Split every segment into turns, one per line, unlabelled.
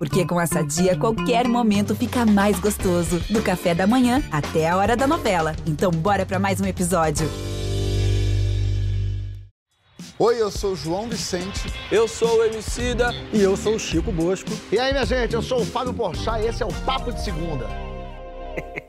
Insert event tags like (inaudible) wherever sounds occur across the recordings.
Porque com essa dia, qualquer momento fica mais gostoso. Do café da manhã até a hora da novela. Então, bora para mais um episódio.
Oi, eu sou o João Vicente.
Eu sou o Emicida.
E eu sou o Chico Bosco.
E aí, minha gente, eu sou o Fábio Porchat e esse é o Papo de Segunda.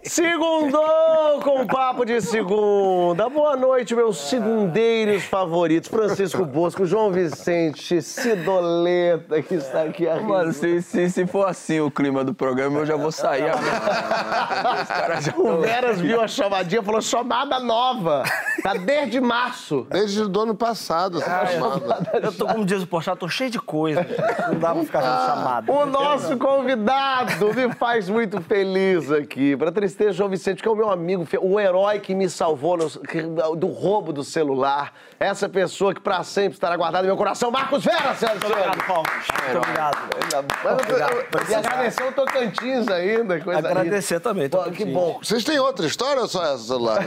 Segundou com papo de segunda. Boa noite, meus segundeiros favoritos. Francisco Bosco, João Vicente, Cidoleta, que está aqui arriba.
Mano, se, se, se for assim o clima do programa, eu já vou sair agora. Os caras já
O Veras viu a chamadinha e falou: chamada nova. Tá desde março.
Desde o ano passado, essa chamada.
Eu tô, como diz o Porchat, tô cheio de coisa. Não dá pra ficar fazendo chamada.
O nosso convidado me faz muito feliz aqui. Pra tristeza, João Vicente, que é o meu amigo, o herói que me salvou no- que- do roubo do celular. Essa pessoa que pra sempre estará guardada no meu coração, Marcos Vera, senhoras e senhores.
Obrigado, Paulo. Muito obrigado.
Eu- E agradecer o Tocantins ainda, coisa
Agradecer
linda.
também, Tocantins.
que bom.
Vocês têm outra história ou só essa celular?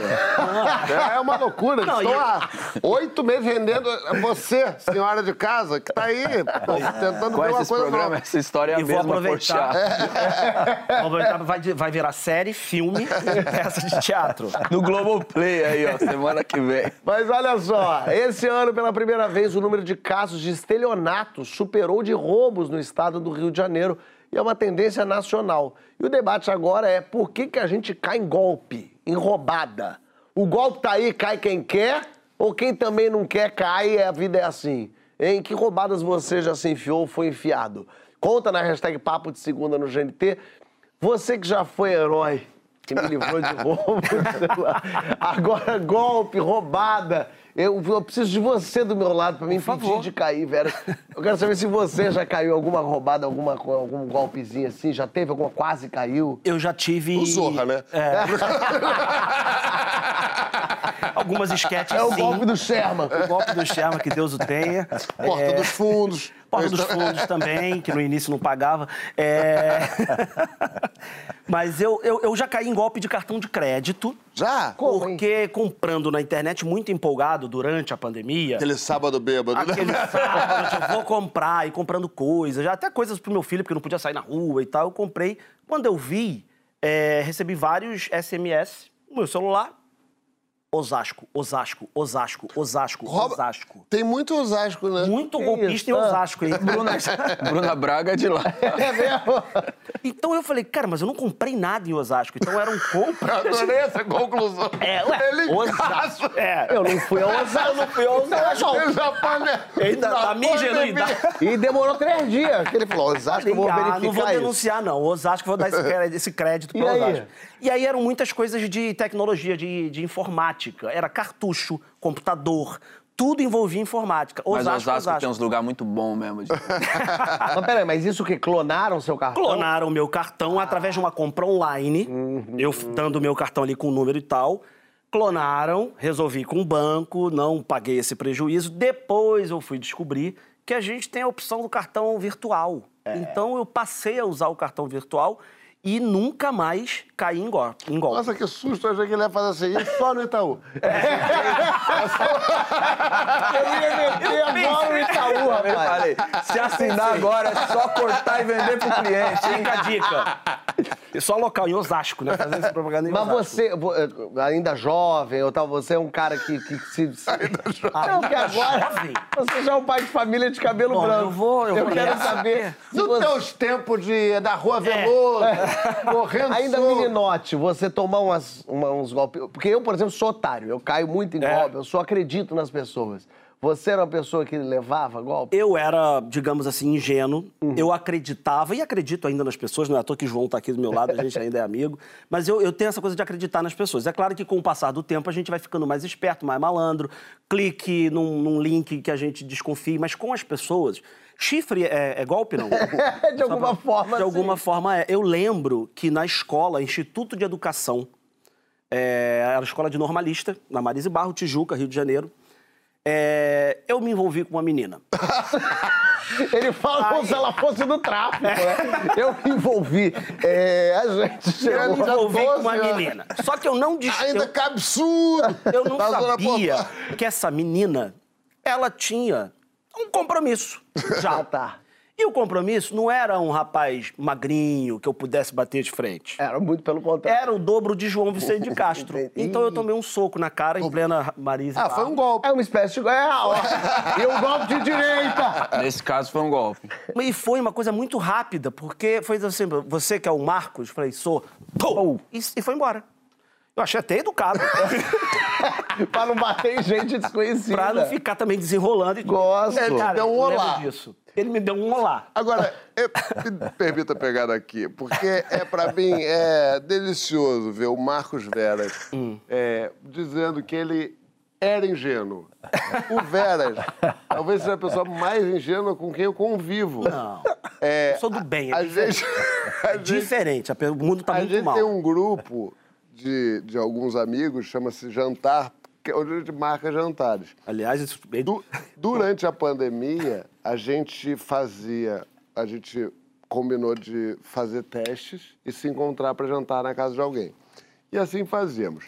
É uma loucura.
Não,
Estou
eu-
há oito meses rendendo a você, senhora de casa, que tá aí pô, tentando ver uma coisa
programa,
nova.
essa história é a
E vou
mesma,
aproveitar.
Porchat. (laughs)
Vou aproveitar, Vai, vai virar série, filme, (laughs) peça de teatro.
No Globoplay aí, ó, semana que vem.
Mas olha só, esse ano, pela primeira vez, o número de casos de estelionato superou de roubos no estado do Rio de Janeiro e é uma tendência nacional. E o debate agora é por que, que a gente cai em golpe, em roubada? O golpe tá aí, cai quem quer, ou quem também não quer, cai e a vida é assim? Em que roubadas você já se enfiou ou foi enfiado? Conta na hashtag Papo de Segunda no GNT. Você que já foi herói, que me livrou de roubo, sei lá. agora golpe, roubada. Eu, eu preciso de você do meu lado pra me impedir de cair, velho. Eu quero saber se você já caiu alguma roubada, alguma, algum golpezinho assim, já teve alguma, quase caiu.
Eu já tive.
O Zorra, né? (laughs)
Algumas esquetes,
É o
sim.
golpe do Sherman.
O golpe do Sherman, que Deus o tenha.
Porta
É,
dos fundos.
Porta dos Fundos também, que no início não pagava. É... (laughs) Mas eu, eu, eu já caí em golpe de cartão de crédito.
Já?
Porque comprando na internet muito empolgado durante a pandemia.
Aquele sábado bêbado. né?
Aquele (laughs) sábado, eu vou comprar e comprando coisas, já até coisas pro meu filho, porque eu não podia sair na rua e tal. Eu comprei. Quando eu vi, é, recebi vários SMS no meu celular. Osasco, Osasco, Osasco, Osasco,
Rouba-
Osasco.
Tem muito Osasco, né?
Muito
Que
golpista em
isso?
Osasco, hein?
Bruna, (laughs) Bruna Braga é de lá.
É mesmo?
Então eu falei, cara, mas eu não comprei nada em Osasco. Então eram compras.
Adorei essa conclusão.
É, ué,
Ele
Osasco. É.
Eu não fui ao Osasco.
Eu não fui ao Osasco.
Eu já falei.
Ainda minha
foi
ingenuidade.
E demorou três dias. Que ele falou, Osasco, eu vou
Ah,
verificar
não vou
isso.
denunciar, não. Osasco, vou dar esse crédito, esse crédito
E
para
aí?
Osasco. E aí eram muitas coisas de tecnologia, de, de informática. Era cartucho, computador, tudo envolvia informática.
Mas
Osasco,
Osasco
Osasco.
tem uns lugares muito bons mesmo. de- (laughs)
Mas peraí, mas isso que clonaram seu cartão?
Clonaram o meu cartão através de uma compra online, eu f- dando o meu cartão ali com o número e tal. Clonaram, resolvi com o banco, não paguei esse prejuízo. Depois eu fui descobrir que a gente tem a opção do cartão virtual. Então eu passei a usar o cartão virtual e nunca mais caí em golpe. Em golpe.
Nossa, que susto. Eu achei que ele ia fazer assim. E só no Itaú. (laughs)
Eu ia meter agora o Itaú,
Eu
rapaz.
falei, se assinar agora é só cortar e vender pro cliente.
Fica a dica. É só local, em Osasco, né? Fazendo essa propaganda em
Mas
Osasco.
você, vo- eh, ainda jovem, ou tal, você é um cara que, que se... se- Não, que agora
jovem?
você já é um pai de família de cabelo
Bom,
branco.
eu vou- eu vou
quero saber se
Nos
você-
teus tempos de, da rua Veloso, correndo
Ainda
solto.
meninote, você tomar umas, uma- uns golpes... Porque eu, por exemplo, sou otário, eu caio muito em
É.
golpe, eu só acredito nas pessoas. Você era uma pessoa que levava golpe?
Eu era, digamos assim, ingênuo. Eu acreditava, e acredito ainda nas pessoas, não é à toa que o João tá aqui do meu lado, a gente ainda é amigo. Mas eu, eu tenho essa coisa de acreditar nas pessoas. É claro que com o passar do tempo a gente vai ficando mais esperto, mais malandro, clique num, num link que a gente desconfie, mas com as pessoas. Chifre é, é golpe, não? (laughs)
De alguma
pra-
forma,
De alguma
sim.
forma é. Eu lembro que na escola, Instituto de Educação, é, era a escola de normalista, na Marise Barro, Tijuca, Rio de Janeiro. É, eu me envolvi com uma menina. (laughs)
Ele fala como se ela fosse do tráfico, né? (laughs) Eu me envolvi. É, a gente
Eu me
chegou...
envolvi com
14
uma menina. Só que eu não dis-
Ainda
eu,
que absurdo.
eu não sabia que essa menina, ela tinha um compromisso (laughs)
Ah,
já.
tá.
E o compromisso não era um rapaz magrinho que eu pudesse bater de frente.
Era muito pelo contrário.
Era o dobro de João Vicente de (laughs) Castro. Então eu tomei um soco na cara em plena Marisa.
Ah, foi um golpe.
É uma espécie de. É, ó. (laughs) e um golpe de direita!
Nesse caso foi um golpe.
E foi uma coisa muito rápida, porque foi assim, você que é o Marcos, eu falei, sou! E, e foi embora. Eu achei até educado. (laughs)
pra não bater em gente desconhecida.
pra não ficar também desenrolando. E...
Gosto.
Ele te
Cara,
deu um olá.
disso. Ele me deu um olá.
Agora, eu- me permita pegar aqui, porque é para mim é delicioso ver o Marcos Veras é, dizendo que ele era ingênuo. O Veras talvez seja a pessoa mais ingênua com quem eu convivo.
Não.
É,
Eu sou do bem, é
a
diferente.
gente, a gente,
Diferente, a o mundo tá
a
muito
gente
mal.
tem um grupo de, de alguns amigos, chama-se Jantar, é onde a gente marca jantares.
Aliás, isso...
Du- durante a pandemia, a gente fazia, a gente combinou de fazer testes e se encontrar para jantar na casa de alguém. E assim fazíamos.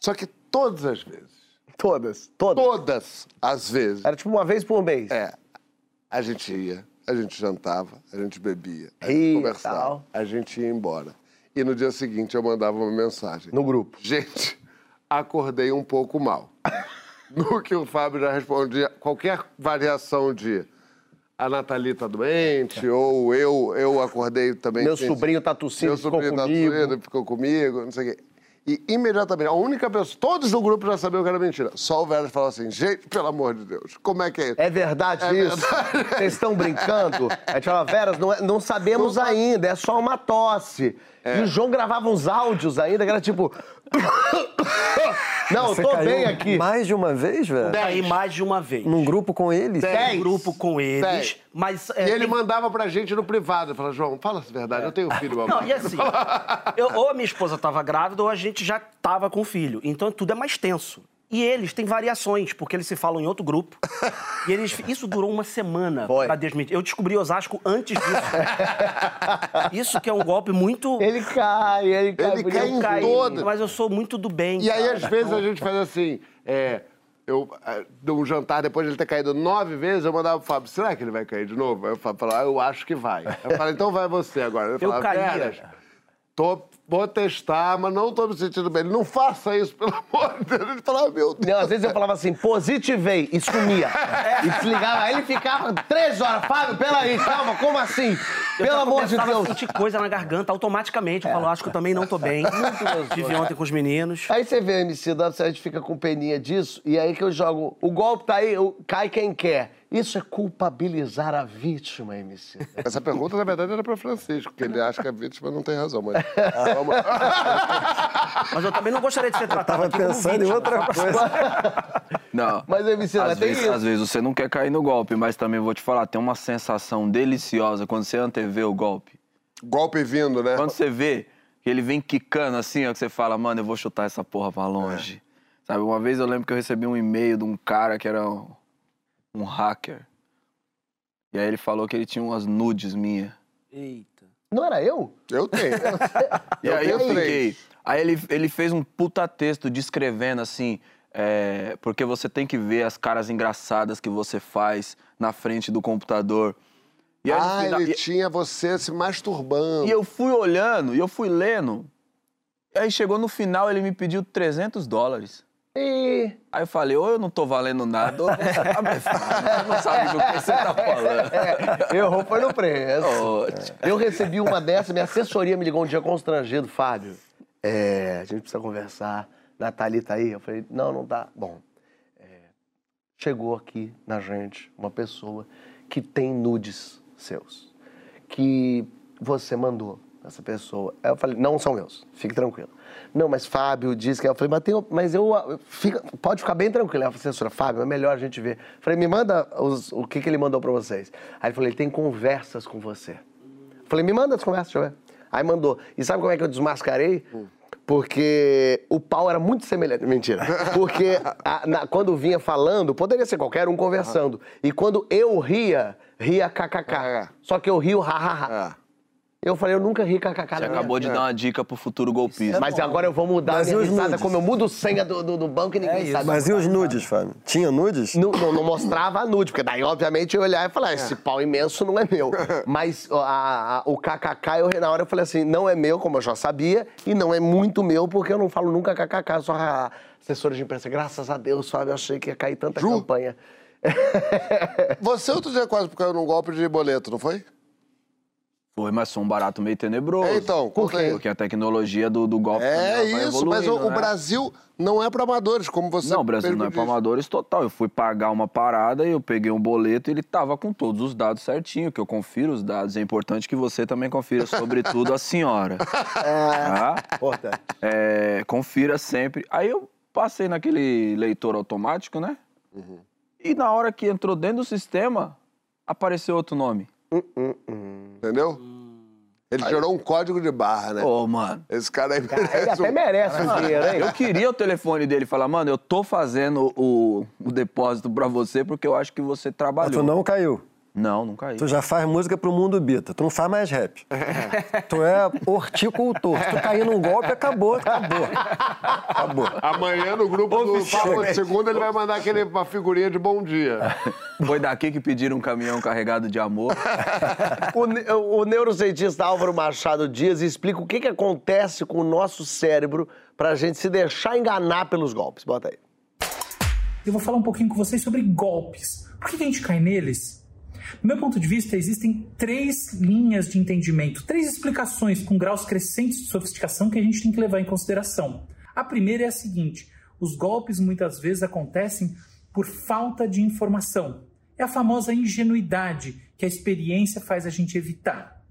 Só que todas as vezes,
Todas, todas.
todas as vezes,
Era tipo uma vez por mês.
é, a gente ia, a gente jantava, a gente bebia, a gente conversava,
tal.
a gente ia embora. E no dia seguinte eu mandava uma mensagem.
No grupo.
Gente, acordei um pouco mal. (laughs) No que o Fábio já respondia, qualquer variação de a Nathalie tá doente, ou eu, eu acordei também.
Meu
senti-
sobrinho tá tossindo,
Meu
ficou
sobrinho tá
comigo.
tossindo, ficou comigo, não sei o quê. E imediatamente, a única pessoa, todos do grupo já sabiam que era mentira. Só o Veras falou assim, gente, pelo amor de Deus, como é que é isso?
É verdade
É
isso?
verdade.
Vocês estão brincando? (laughs) A gente fala, Veras, não, é- não sabemos
Não sa-
ainda, é só uma tosse.
É.
E o João gravava uns áudios ainda, que era tipo. (coughs) Não, eu
Você
tô
caiu
bem aqui.
Mais de uma vez, velho?
Caí mais de uma vez.
Num grupo com eles?
Tem um grupo com eles,
Dez.
mas...
E
é,
ele
tem-
mandava pra gente no privado. Ele falava, João, fala a verdade, eu tenho filho, mamãe.
Não, e assim, (laughs) eu- ou a minha esposa estava grávida ou a gente já estava com filho. Então tudo é mais tenso. E eles têm variações, porque eles se falam em outro grupo. E eles. Isso durou uma semana
Foi.
pra desmentir. Eu descobri Osasco antes disso. Isso que é um golpe muito.
Ele cai, ele cai.
Ele cai em
Cai,
todas.
Mas eu sou muito do bem.
E aí,
cara.
às vezes, a gente faz assim. É, eu é, dou um jantar depois de ele ter caído nove vezes, eu mandava pro Fábio, será que ele vai cair de novo? Aí o Fábio falava, ah, eu acho que vai. Aí eu falei, então vai você agora. Ele
Eu
falava,
caía.
"Veras, Tô, vou testar, mas não tô me sentindo bem. Ele, não faça isso, pelo (laughs) amor de Deus. Ele falava, meu Deus.
Não, às vezes eu falava assim, positivei, e sumia. (laughs) E desligava, aí ele ficava três horas. Fábio, peraí, calma, como assim?
Eu
Pelo amor de Deus.
a sentir coisa na garganta automaticamente. Eu falo, acho que eu também não tô bem. (laughs) Tive ontem com os meninos.
Aí você vê, MC Dado, a gente fica com peninha disso, e aí que eu jogo. O golpe tá aí, cai quem quer. Isso é culpabilizar a vítima, MC.
Essa pergunta, na verdade, era para Francisco, porque ele acha que a vítima não tem razão. Mas. (laughs)
Mas eu também não gostaria de ser tratado
Tava
aqui como
pensando em outra (laughs) coisa.
Não. (laughs)
Mas, MC,
às
mas tem
vezes,
isso.
às vezes você não quer cair no golpe, mas também vou te falar, tem uma sensação deliciosa quando você antevê o golpe.
Golpe vindo, né?
Quando você vê que ele vem quicando assim, ó, que você fala, mano, eu vou chutar essa porra pra longe. Sabe, uma vez eu lembro que eu recebi um e-mail de um cara que era um, um hacker. E aí ele falou que ele tinha umas nudes minhas.
Eita.
Não era eu?
Eu tenho. (laughs)
E
Eu
aí eu
tenho
fiquei. Aí ele, ele fez um puta texto descrevendo assim. É, porque você tem que ver as caras engraçadas que você faz na frente do computador. E aí,
ah,
final-
ele
e-
tinha você se masturbando.
E eu fui olhando, e eu fui lendo. Aí chegou no final, ele me pediu 300 dólares.
E...
Aí eu falei, ou eu não tô valendo nada, ou você tá blefando, você não sabe do que você tá falando. (laughs)
É, errou foi no preço.
Ô,
Eu recebi uma dessa, minha assessoria me ligou um dia constrangido, Fábio. É, a gente precisa conversar. Nathalie tá aí? Eu falei, não, não tá. Bom, é, chegou aqui na gente uma pessoa que tem nudes seus, que você mandou essa pessoa. Aí eu falei, não são meus, fique tranquilo. Não, mas Fábio disse que... Eu falei, mas, tem, mas eu... eu- Fica, pode ficar bem tranquilo. Aí a assessora, Fábio, é melhor a gente ver. Eu falei, me manda os- o que, que ele mandou pra vocês. Aí ele falou, ele tem conversas com você. Eu Falei, me manda as conversas, deixa eu ver. Aí mandou. E sabe como é que eu desmascarei? Porque o pau era muito semelhante. Mentira. (laughs) Porque a- na- quando vinha falando, poderia ser qualquer um conversando. E quando eu ria, ria kkk.
Ah.
Só que eu rio ha, ha, ha.
Ah.
Eu falei, eu nunca ri kkk.
Você
na minha
acabou de
vida.
dar uma dica pro futuro golpista.
Mas agora eu vou mudar
Mas
a minha
os
risada,
nudes?
como eu mudo senha do, do, do banco e ninguém sabe.
Mas e os nudes, Fábio? Tinha nudes?
Não, não, não mostrava a nude, porque daí, obviamente, eu ia olhar e falar, esse pau imenso não é meu. (laughs) Mas a- a- o kkk, eu, na hora eu falei assim, não é meu, como eu já sabia, e não é muito meu, porque eu não falo nunca kkk, só a assessora de imprensa. Graças a Deus, Fábio, eu achei que ia cair tanta
Ju?
campanha. (laughs)
Você outro dia quase caiu num golpe de boleto, não foi?
Foi, mas foi um barato meio tenebroso.
É, então, conta aí.
Porque a tecnologia do, do golpe
É isso, mas o,
evoluindo,
o
né?
Brasil não é pra amadores, como você
Não, o Brasil não é para amadores total. Eu fui pagar uma parada e eu peguei um boleto e ele tava com todos os dados certinho, que eu confiro os dados. É importante que você também confira, sobretudo (laughs) a senhora. Tá?
Importante.
É, confira sempre. Aí eu passei naquele leitor automático, né?
Uhum.
E na hora que entrou dentro do sistema, apareceu outro nome.
Entendeu? Ele gerou um código de barra, né?
Ô, mano.
Esse cara aí
Ele
merece
até
um...
merece o dinheiro, hein?
Eu queria o telefone dele e falar, mano, eu tô fazendo o, o depósito pra você porque eu acho que você
Mas
trabalhou.
tu não caiu.
Não, não caiu.
Tu já faz música pro mundo bita. Tu não faz mais rap. tu é horticultor. Se tu cair num golpe, acabou, acabou. Acabou.
Amanhã no grupo do Papo de Segunda ele vai mandar aquele, uma figurinha de bom dia.
Foi daqui que pediram um caminhão carregado de amor.
O, o neurocientista Álvaro Machado Dias explica o que, que acontece com o nosso cérebro pra gente se deixar enganar pelos golpes. Bota aí.
eu vou falar um pouquinho com vocês sobre golpes. Por que que a gente cai neles? Do meu ponto de vista, existem três linhas de entendimento, três explicações com graus crescentes de sofisticação que a gente tem que levar em consideração. A primeira é a seguinte: os golpes muitas vezes acontecem por falta de informação. É a famosa ingenuidade que a experiência faz a gente evitar.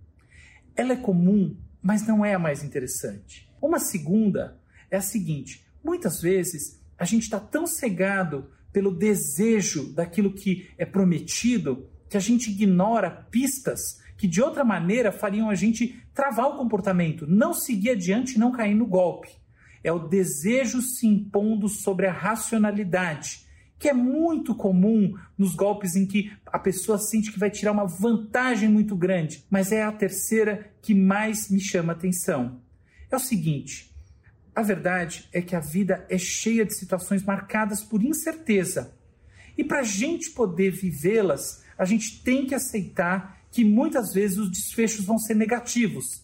Ela é comum, mas não é a mais interessante. Uma segunda é a seguinte: muitas vezes a gente está tão cegado pelo desejo daquilo que é prometido que a gente ignora pistas que de outra maneira fariam a gente travar o comportamento, não seguir adiante e não cair no golpe. É o desejo se impondo sobre a racionalidade, que é muito comum nos golpes em que a pessoa sente que vai tirar uma vantagem muito grande, mas é a terceira que mais me chama atenção. É o seguinte: a verdade é que a vida é cheia de situações marcadas por incerteza. E para a gente poder vivê-las, a gente tem que aceitar que muitas vezes os desfechos vão ser negativos.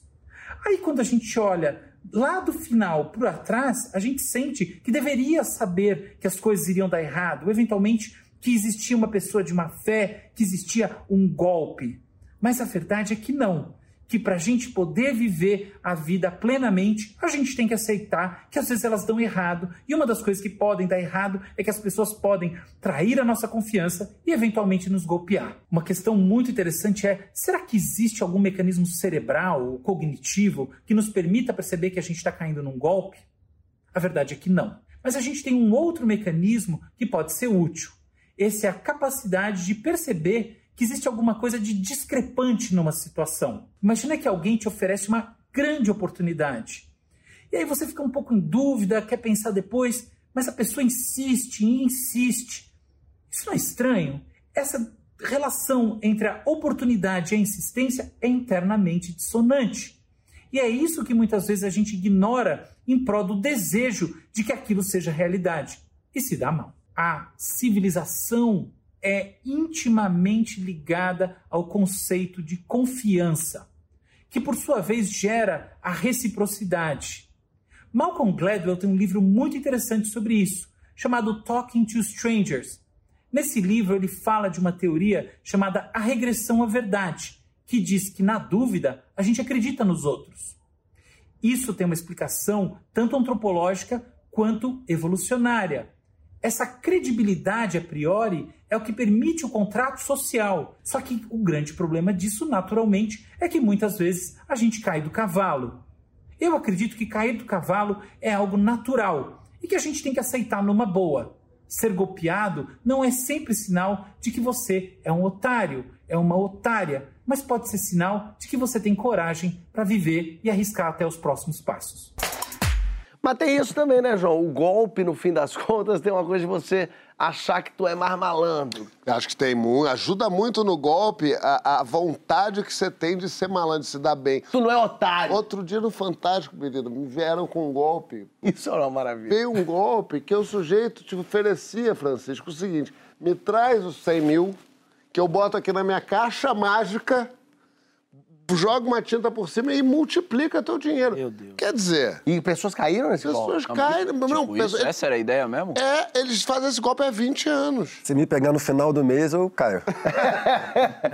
Aí quando a gente olha lá do final por trás, a gente sente que deveria saber que as coisas iriam dar errado, eventualmente que existia uma pessoa de má fé, que existia um golpe. Mas a verdade é que não. Que para a gente poder viver a vida plenamente, a gente tem que aceitar que às vezes elas dão errado. E uma das coisas que podem dar errado é que as pessoas podem trair a nossa confiança e eventualmente nos golpear. Uma questão muito interessante é: será que existe algum mecanismo cerebral ou cognitivo que nos permita perceber que a gente está caindo num golpe? A verdade é que não. Mas a gente tem um outro mecanismo que pode ser útil. Esse é a capacidade de perceber que existe alguma coisa de discrepante numa situação. Imagina que alguém te oferece uma grande oportunidade. E aí você fica um pouco em dúvida, quer pensar depois, mas a pessoa insiste e insiste. Isso não é estranho? Essa relação entre a oportunidade e a insistência é internamente dissonante. E é isso que muitas vezes a gente ignora em prol do desejo de que aquilo seja realidade. E se dá mal. A civilização é intimamente ligada ao conceito de confiança, que por sua vez gera a reciprocidade. Malcolm Gladwell tem um livro muito interessante sobre isso, chamado Talking to Strangers. Nesse livro ele fala de uma teoria chamada a regressão à verdade, que diz que na dúvida a gente acredita nos outros. Isso tem uma explicação tanto antropológica quanto evolucionária. Essa credibilidade a priori é o que permite o contrato social. Só que o grande problema disso, naturalmente, é que muitas vezes a gente cai do cavalo. Eu acredito que cair do cavalo é algo natural e que a gente tem que aceitar numa boa. Ser golpeado não é sempre sinal de que você é um otário, é uma otária, mas pode ser sinal de que você tem coragem para viver e arriscar até os próximos passos.
Mas tem isso também, né, João? O golpe, no fim das contas, tem uma coisa de você achar que tu é mais malandro?
Acho que tem muito. Ajuda muito no golpe a, a vontade que você tem de ser malandro, de se dar bem.
Tu não é otário.
Outro dia no Fantástico, menino, me vieram com um golpe.
Isso é uma maravilha.
Veio um golpe que o sujeito te oferecia, Francisco, o seguinte: me traz os 100 mil, que eu boto aqui na minha caixa mágica, joga uma tinta por cima e multiplica teu dinheiro.
Meu Deus.
Quer dizer,
E pessoas caíram nesse golpe?
pessoas caem. não,
Tipo, isso,
pessoas-
essa era a ideia mesmo?
É, eles fazem esse golpe há 20 anos.
Se me pegar no final do mês, eu caio.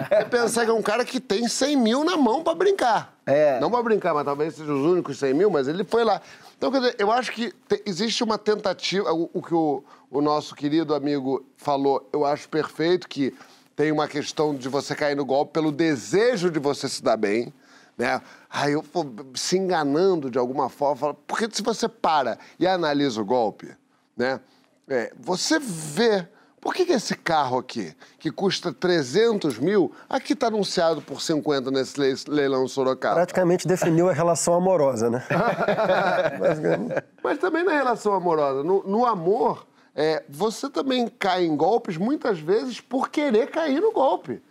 É pensar que é um cara que tem 100 mil na mão pra brincar.
É.
Não pra brincar, mas talvez seja os únicos 100 mil, mas ele foi lá. Então, quer dizer, eu acho que te- existe uma tentativa, o, o que o, o nosso querido amigo falou, eu acho perfeito, que tem uma questão de você cair no golpe pelo desejo de você se dar bem, né? Aí eu pô, se enganando de alguma forma, falo, porque se você para e analisa o golpe, né? É, você vê por que, que esse carro aqui, que custa 300 mil, aqui está anunciado por 50 nesse le- leilão Sorocaba?
Praticamente definiu a relação amorosa, né? (laughs)
Mas também na relação amorosa, no, no amor, é, você também cai em golpes muitas vezes por querer cair no golpe.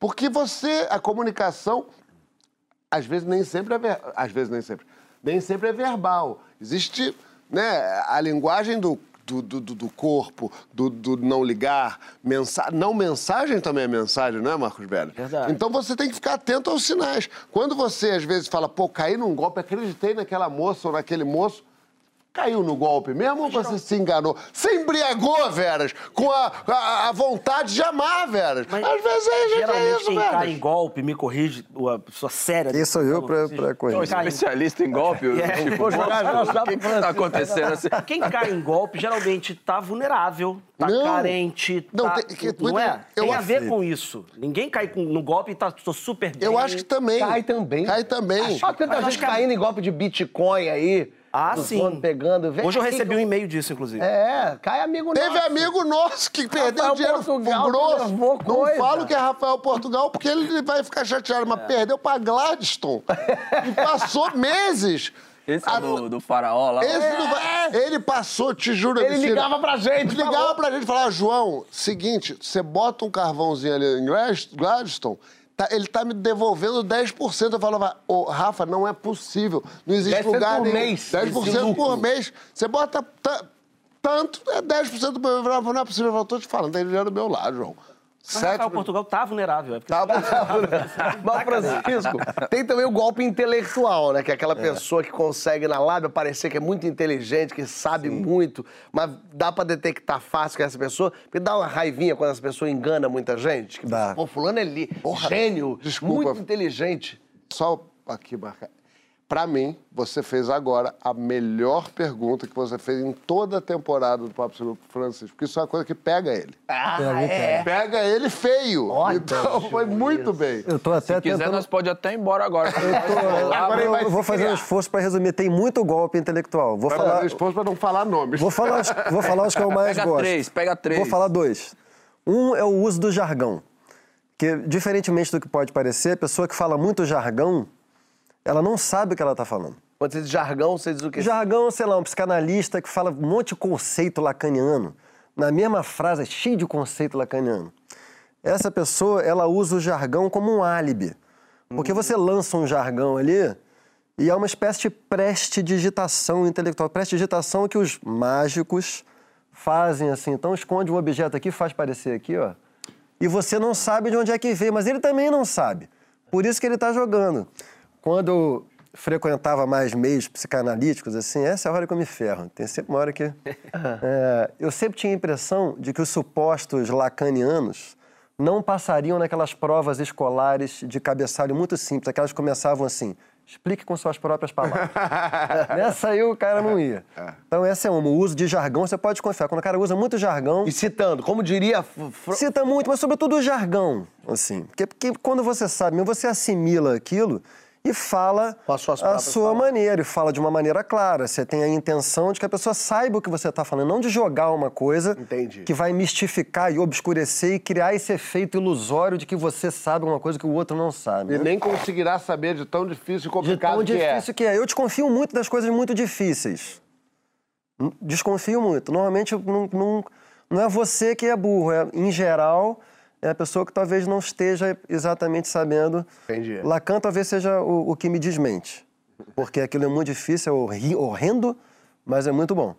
Porque você, a comunicação, às vezes nem sempre é ver... às vezes nem sempre, nem sempre é verbal. Existe, né, a linguagem do do, do, do- corpo, do, do não ligar, mensa... não mensagem também é mensagem, não é, Marcos Velho?
Verdade.
Então você tem que ficar atento aos sinais. Quando você, às vezes, fala, pô, caí num golpe, acreditei naquela moça ou naquele moço, caiu no golpe mesmo ou você se enganou? Você embriagou, Veras, com a, a, a vontade de amar, Veras.
Mas
às vezes é, gente,
Geralmente
é isso,
quem cai em
Veras.
golpe, me corrige, a pessoa séria.
Quem sou eu pra- pra corrigir?
Em-
Especialista em golpe?
É,
tipo,
vou jogar
o que, que tá acontecendo assim?
Quem cai em golpe geralmente tá vulnerável, tá
Não.
não,
Não,
tá,
tem- que-
não é?
eu
Tem a ver com isso. Ninguém cai com- no golpe e tá tô super bem.
Eu acho que também.
Cai também.
Cai também.
Olha tanta
Mas
gente
acho que a-
caindo em golpe de Bitcoin aí.
Ah,
dos
sim.
pegando. Vem
Hoje eu recebi
que
um e-mail disso, inclusive.
É, cai amigo
Teve
nosso.
amigo nosso que perdeu
Rafael
dinheiro
Portugal
grosso. Não
coisa.
falo que é Rafael Portugal porque ele vai ficar chateado, mas perdeu pra Gladstone. e passou (laughs) meses.
Esse é
A-
do, do faraó lá.
Esse não vai- Ele passou, te juro.
Ele ligava pra gente,
Ligava
falou.
pra gente e falava, João, seguinte, você bota um carvãozinho ali em Glad- Gladstone, tá- ele tá me devolvendo 10%. Eu falava, ô, Rafa, não é possível. Não existe
10%
lugar
por
nenhum.
mês,
10%
esse
por mês. Você bota ta- tanto, é 10% do meu. Eu falava, Não é possível, eu falava, tô te falando, tem dinheiro do meu lado, João.
Mas Rafael
Sete...
Portugal tá vulnerável. É porque
Tá bom.
Mas, Francisco, tem também o golpe intelectual, né? Que é aquela pessoa que consegue na lábia parecer que é muito inteligente, que sabe muito, mas dá pra detectar fácil que é essa pessoa. Porque dá uma raivinha quando essa pessoa engana muita gente. Que,
Dá.
Pô, fulano é li... gênio,
desculpa.
muito inteligente.
Só aqui marcar. Pra mim, você fez agora a melhor pergunta que você fez em toda a temporada do Papo sobre o Francisco, porque isso é uma coisa que pega ele.
Ah, é.
Pega ele feio.
Olha,
então foi muito bem.
Eu tô até
Se quiser,
tentando...
nós pode até ir embora agora.
Agora eu, eu vou fazer um esforço para resumir. Tem muito golpe intelectual. Vou
Vai
falar,
fazer esforço pra não falar nomes.
vou falar, os, vou falar os que eu mais
Pega
gosto.
três, pega três.
Vou falar dois. Um é o uso do jargão. Que, diferentemente do que pode parecer, a pessoa que fala muito jargão, ela não sabe o que ela está falando.
Quando você diz jargão, você diz o quê?
Jargão, sei lá, um psicanalista que fala um monte de conceito lacaniano. Na mesma frase, é cheio de conceito lacaniano. Essa pessoa, ela usa o jargão como um álibi. Porque você lança um jargão ali e é uma espécie de prestidigitação intelectual. Prestidigitação que os mágicos fazem assim. Então esconde um objeto aqui, faz parecer aqui, ó. E você não sabe de onde é que veio, mas ele também não sabe. Por isso que ele está jogando. Quando frequentava mais meios psicanalíticos, assim, essa é a hora que eu me ferro. Tem sempre uma hora que... (laughs) É, eu sempre tinha a impressão de que os supostos lacanianos não passariam naquelas provas escolares de cabeçalho muito simples, aquelas que começavam assim, explique com suas próprias palavras. (laughs) Nessa aí o cara não ia. Então essa é uma, o uso de jargão, você pode confiar. Quando o cara usa muito jargão...
E citando, como diria... Fro-
Cita muito, mas sobretudo o jargão, assim. Porque, porque quando você sabe, você assimila aquilo e fala a sua
palavras.
maneira, e fala de uma maneira clara. Você tem a intenção de que a pessoa saiba o que você está falando, não de jogar uma coisa
Entendi.
que vai mistificar e obscurecer e criar esse efeito ilusório de que você sabe uma coisa que o outro não sabe.
E
né?
nem conseguirá saber de tão difícil e
De
complicado
tão
que é.
difícil que é. Eu desconfio muito das coisas muito difíceis. Desconfio muito. Normalmente não, não, Não é você que é burro, é, em geral, é a pessoa que talvez não esteja exatamente sabendo.
Entendi.
Lacan talvez seja o, o que me desmente. Porque aquilo é muito difícil, é horri- horrendo, mas é muito bom.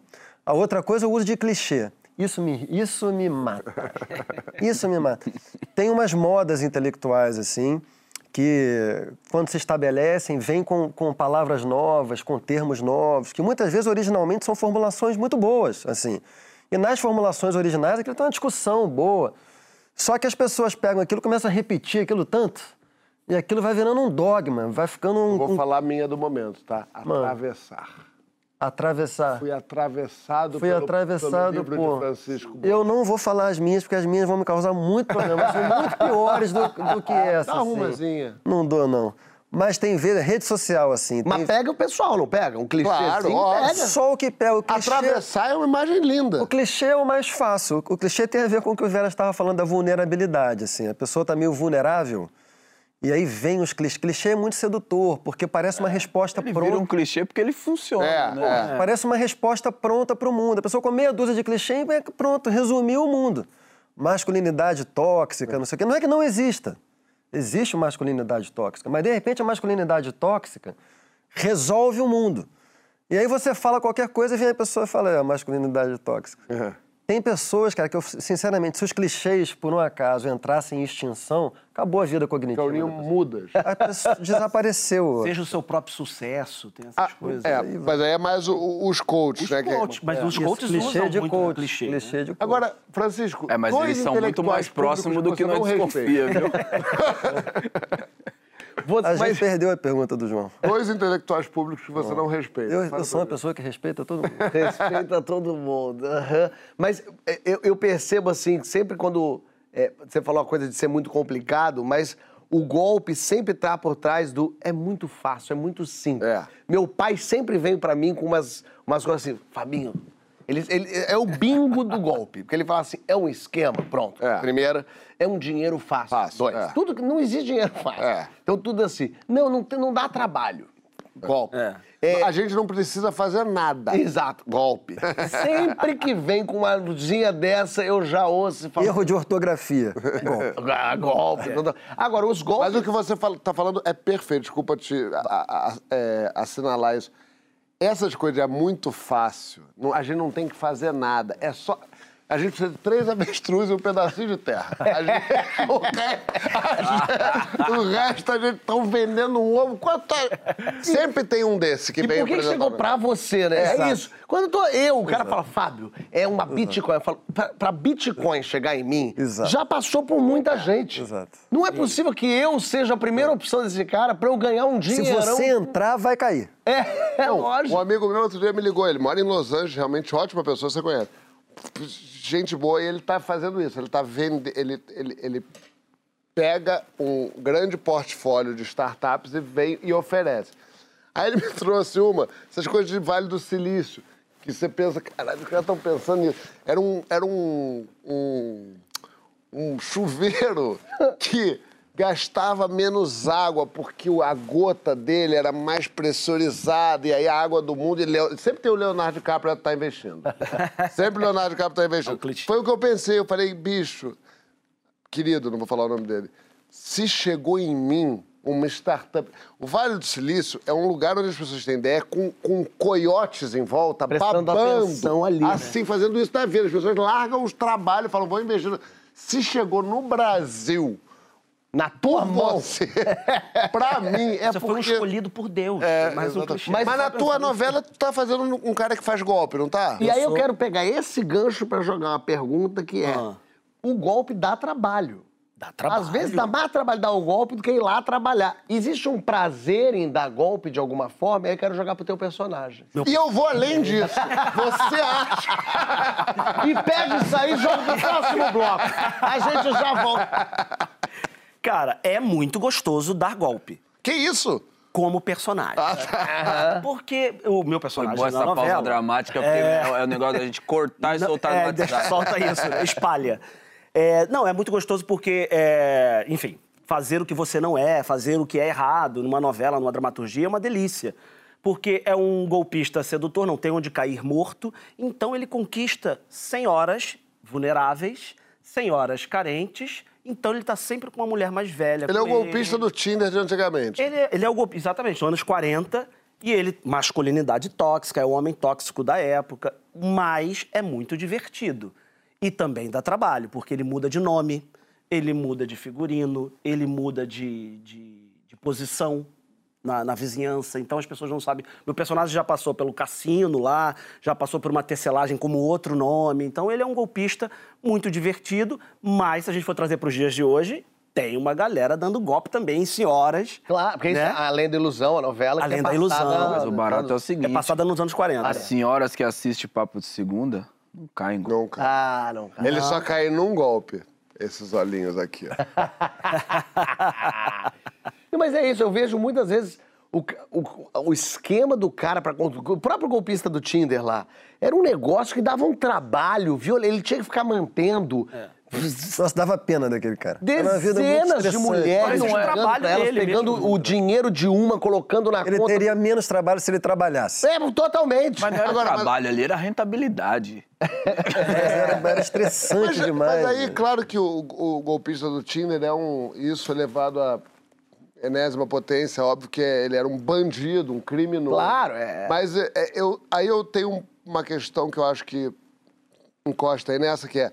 A outra coisa é o uso de clichê. Isso me, isso me mata. (laughs) Isso me mata. Tem umas modas intelectuais, assim, que quando se estabelecem, vêm com, com palavras novas, com termos novos, que muitas vezes originalmente são formulações muito boas, assim. E nas formulações originais, aquilo tem uma discussão boa. Só que as pessoas pegam aquilo, começam a repetir aquilo tanto, e aquilo vai virando um dogma, vai ficando um,
Vou
um
falar a minha do momento, tá? Atravessar.
atravessar.
Fui atravessado
Fui
pelo,
atravessado
pelo livro
por.
de Francisco.
Eu não vou falar as minhas, porque as minhas vão me causar muito problema. São muito piores do, do que essa.
Dá
assim.
umazinha.
Não dou, não. Mas tem vezes, rede social, assim.
Mas
tem...
pega o pessoal, não pega? Um clichê
Claro,
assim, pega.
Só o que pega. O clichê,
Atravessar é uma imagem linda.
o clichê é o mais fácil. O clichê tem a ver com o que o Vera estava falando da vulnerabilidade. Assim. A pessoa está meio vulnerável. E aí vem os clichês. Clichê é muito sedutor, porque parece uma resposta
Ele
pronta.
vira um clichê porque ele funciona,
É,
né?
é.
Parece uma resposta pronta para o mundo. A pessoa com meia dúzia de clichê, e pronto, resumiu o mundo. Masculinidade tóxica, não sei o quê. Não é que não exista. Existe masculinidade tóxica, mas de repente a masculinidade tóxica resolve o mundo. E aí você fala qualquer coisa e vem a pessoa e fala, é masculinidade tóxica.
É.
Tem pessoas, cara, que eu, sinceramente, se os clichês, por um acaso, entrassem em extinção, acabou a vida cognitiva. Pessoa.
mudas.
A pessoa (laughs) desapareceu.
Seja o seu próprio sucesso, tem essas
Ah,
coisas.
é, mas aí é mais o- os coaches,
Os
né? que-
coaches, mas os
Isso,
coaches
clichê
usam
de
muito
coach.
clichê.
clichê
né?
de coach.
Agora, Francisco,
É, mas eles são muito mais próximos do que nós desconfia, viu? (laughs)
Você-
A gente
mas
perdeu a pergunta do João.
Dois intelectuais públicos que você não respeita.
Eu, eu sou uma pessoa que respeita todo mundo. (laughs)
Respeita todo mundo. aham. Mas é, eu, eu percebo assim, sempre quando. é, você falou a coisa de ser muito complicado, mas o golpe sempre tá por trás do é muito fácil, é muito simples.
É.
Meu pai sempre vem pra mim com umas, umas coisas assim, Fabinho. Ele, ele- é o bingo do golpe. Porque ele fala assim: é um esquema, pronto.
É.
Primeira, é um dinheiro fácil.
Fácil,
Dois.
é.
Tudo que não existe dinheiro fácil.
É.
Então tudo assim. Não, não, não dá trabalho. Golpe.
É.
É,
A gente não precisa fazer nada.
Exato, golpe. Sempre que vem com uma luzinha dessa, eu já ouço e falo.
Erro de ortografia. (laughs)
Ah, golpe. Agora, os golpes.
Mas o que você está falando é perfeito. Desculpa te a- a- a- é, assinalar isso. Essas coisas é muito fácil. Não- a gente não tem que fazer nada. É só. A gente precisa de três avestruzes e um pedacinho de terra. A gente- (laughs) o, re- a gente- o resto a gente está vendendo um ovo. Quanto é? Sempre tem um desse que
E
vem
por que chegou pra você, né? É,
Exato.
isso. Quando eu tô eu, o cara fala, Fábio, é uma Bitcoin. Eu falo, pra, pra Bitcoin chegar em mim,
Exato.
já passou por muita gente.
Exato.
Não é possível que eu seja a primeira opção desse cara pra eu ganhar um
se
dinheirão.
você entrar, vai cair.
É, é lógico.
Um amigo meu outro dia me ligou, ele mora em Los Angeles, realmente ótima pessoa, você conhece. Gente boa, e ele tá fazendo isso, ele tá vendendo, ele, ele, ele pega um grande portfólio de startups e vem e oferece. Aí ele me (laughs) trouxe uma, essas coisas de Vale do Silício, que você pensa, caralho, os caras estão pensando nisso. Era um, era um, um, um chuveiro (laughs) que gastava menos água, porque o- a gota dele era mais pressurizada, e aí a água do mundo... e Leo- sempre tem o Leonardo DiCaprio está investindo. (laughs) Sempre o Leonardo DiCaprio está investindo.
clichê.
Foi o que eu pensei, eu falei, bicho, querido, não vou falar o nome dele, se chegou em mim uma startup... O Vale do Silício é um lugar onde as pessoas têm ideia com, com coiotes em volta,
Prestando
babando,
ali, né?
assim, fazendo isso na vida. As pessoas largam os trabalhos e falam, vou investir. Se chegou no Brasil,
Na tua
por
mão.
você, (laughs) pra mim, é
Você foi um
porque...
escolhido por Deus.
É,
mais um clichê.
mas, na tua novela, tu tá fazendo um cara que faz golpe, não tá?
E aí eu quero pegar esse gancho pra jogar uma pergunta que é:
Ah.
o golpe dá trabalho.
Dá trabalho.
Às vezes dá mais trabalho dar o golpe do que ir lá trabalhar. Existe um prazer em dar golpe de alguma forma, e aí eu quero jogar pro teu personagem.
E eu vou além disso. Você acha?
E pega isso aí e joga pro próximo bloco. A gente já volta. (laughs)
Cara, é muito gostoso dar golpe.
Que isso?
Como personagem. Porque o meu
Foi
personagem
boa
na
essa pausa
novela...
dramática, porque é... é o negócio da gente cortar e soltar
é,
no WhatsApp. (laughs)
solta isso, espalha. É, não, é muito gostoso porque, é, enfim, fazer o que você não é, fazer o que é errado numa novela, numa dramaturgia é uma delícia. Porque é um golpista sedutor, não tem onde cair morto, então ele conquista senhoras vulneráveis, senhoras carentes, então ele tá sempre com uma mulher mais velha.
Ele é o golpista do Tinder de antigamente.
Ele, é- ele é o golpe, exatamente, nos anos 40, e ele, masculinidade tóxica, é o homem tóxico da época, mas é muito divertido. E também dá trabalho, porque ele muda de nome, ele muda de figurino, ele muda de, de, de posição na, na vizinhança, então as pessoas não sabem. Meu personagem já passou pelo cassino lá, já passou por uma tecelagem como outro nome, então ele é um golpista muito divertido, mas se a gente for trazer para os dias de hoje, tem uma galera dando golpe também em senhoras.
Claro, porque isso,
Né?
além da ilusão, a novela que
Além
é
da
passada-
ilusão.
Mas o barato é o
É
seguinte:
passada nos anos 40.
as senhoras que assistem Papo de Segunda não caem. em golpe.
Nunca.
Ah, não, cara.
Ele só cai num golpe. Esses olhinhos aqui, ó. (laughs)
Mas é isso, eu vejo muitas vezes o, o, o esquema do cara para o próprio golpista do Tinder lá. Era um negócio que dava um trabalho, viu? Ele tinha que ficar mantendo
Nossa, dava pena daquele cara. Era uma vida muito
dezenas de mulheres
Mas não é trabalho
elas,
dele
pegando
mesmo.
o dinheiro de uma, colocando na
Ele
conta.
teria menos trabalho se ele trabalhasse.
É, totalmente.
Mas não era
Agora, mas-
trabalho ali, era rentabilidade.
Era, era estressante
Mas,
demais.
mas aí,
velho.
claro que o, o golpista do Tinder é um. Isso é levado a enésima potência, óbvio que é- ele era um bandido, um criminoso.
Claro, é.
Mas é, é, eu, aí eu tenho um- uma questão que eu acho que encosta aí nessa, que é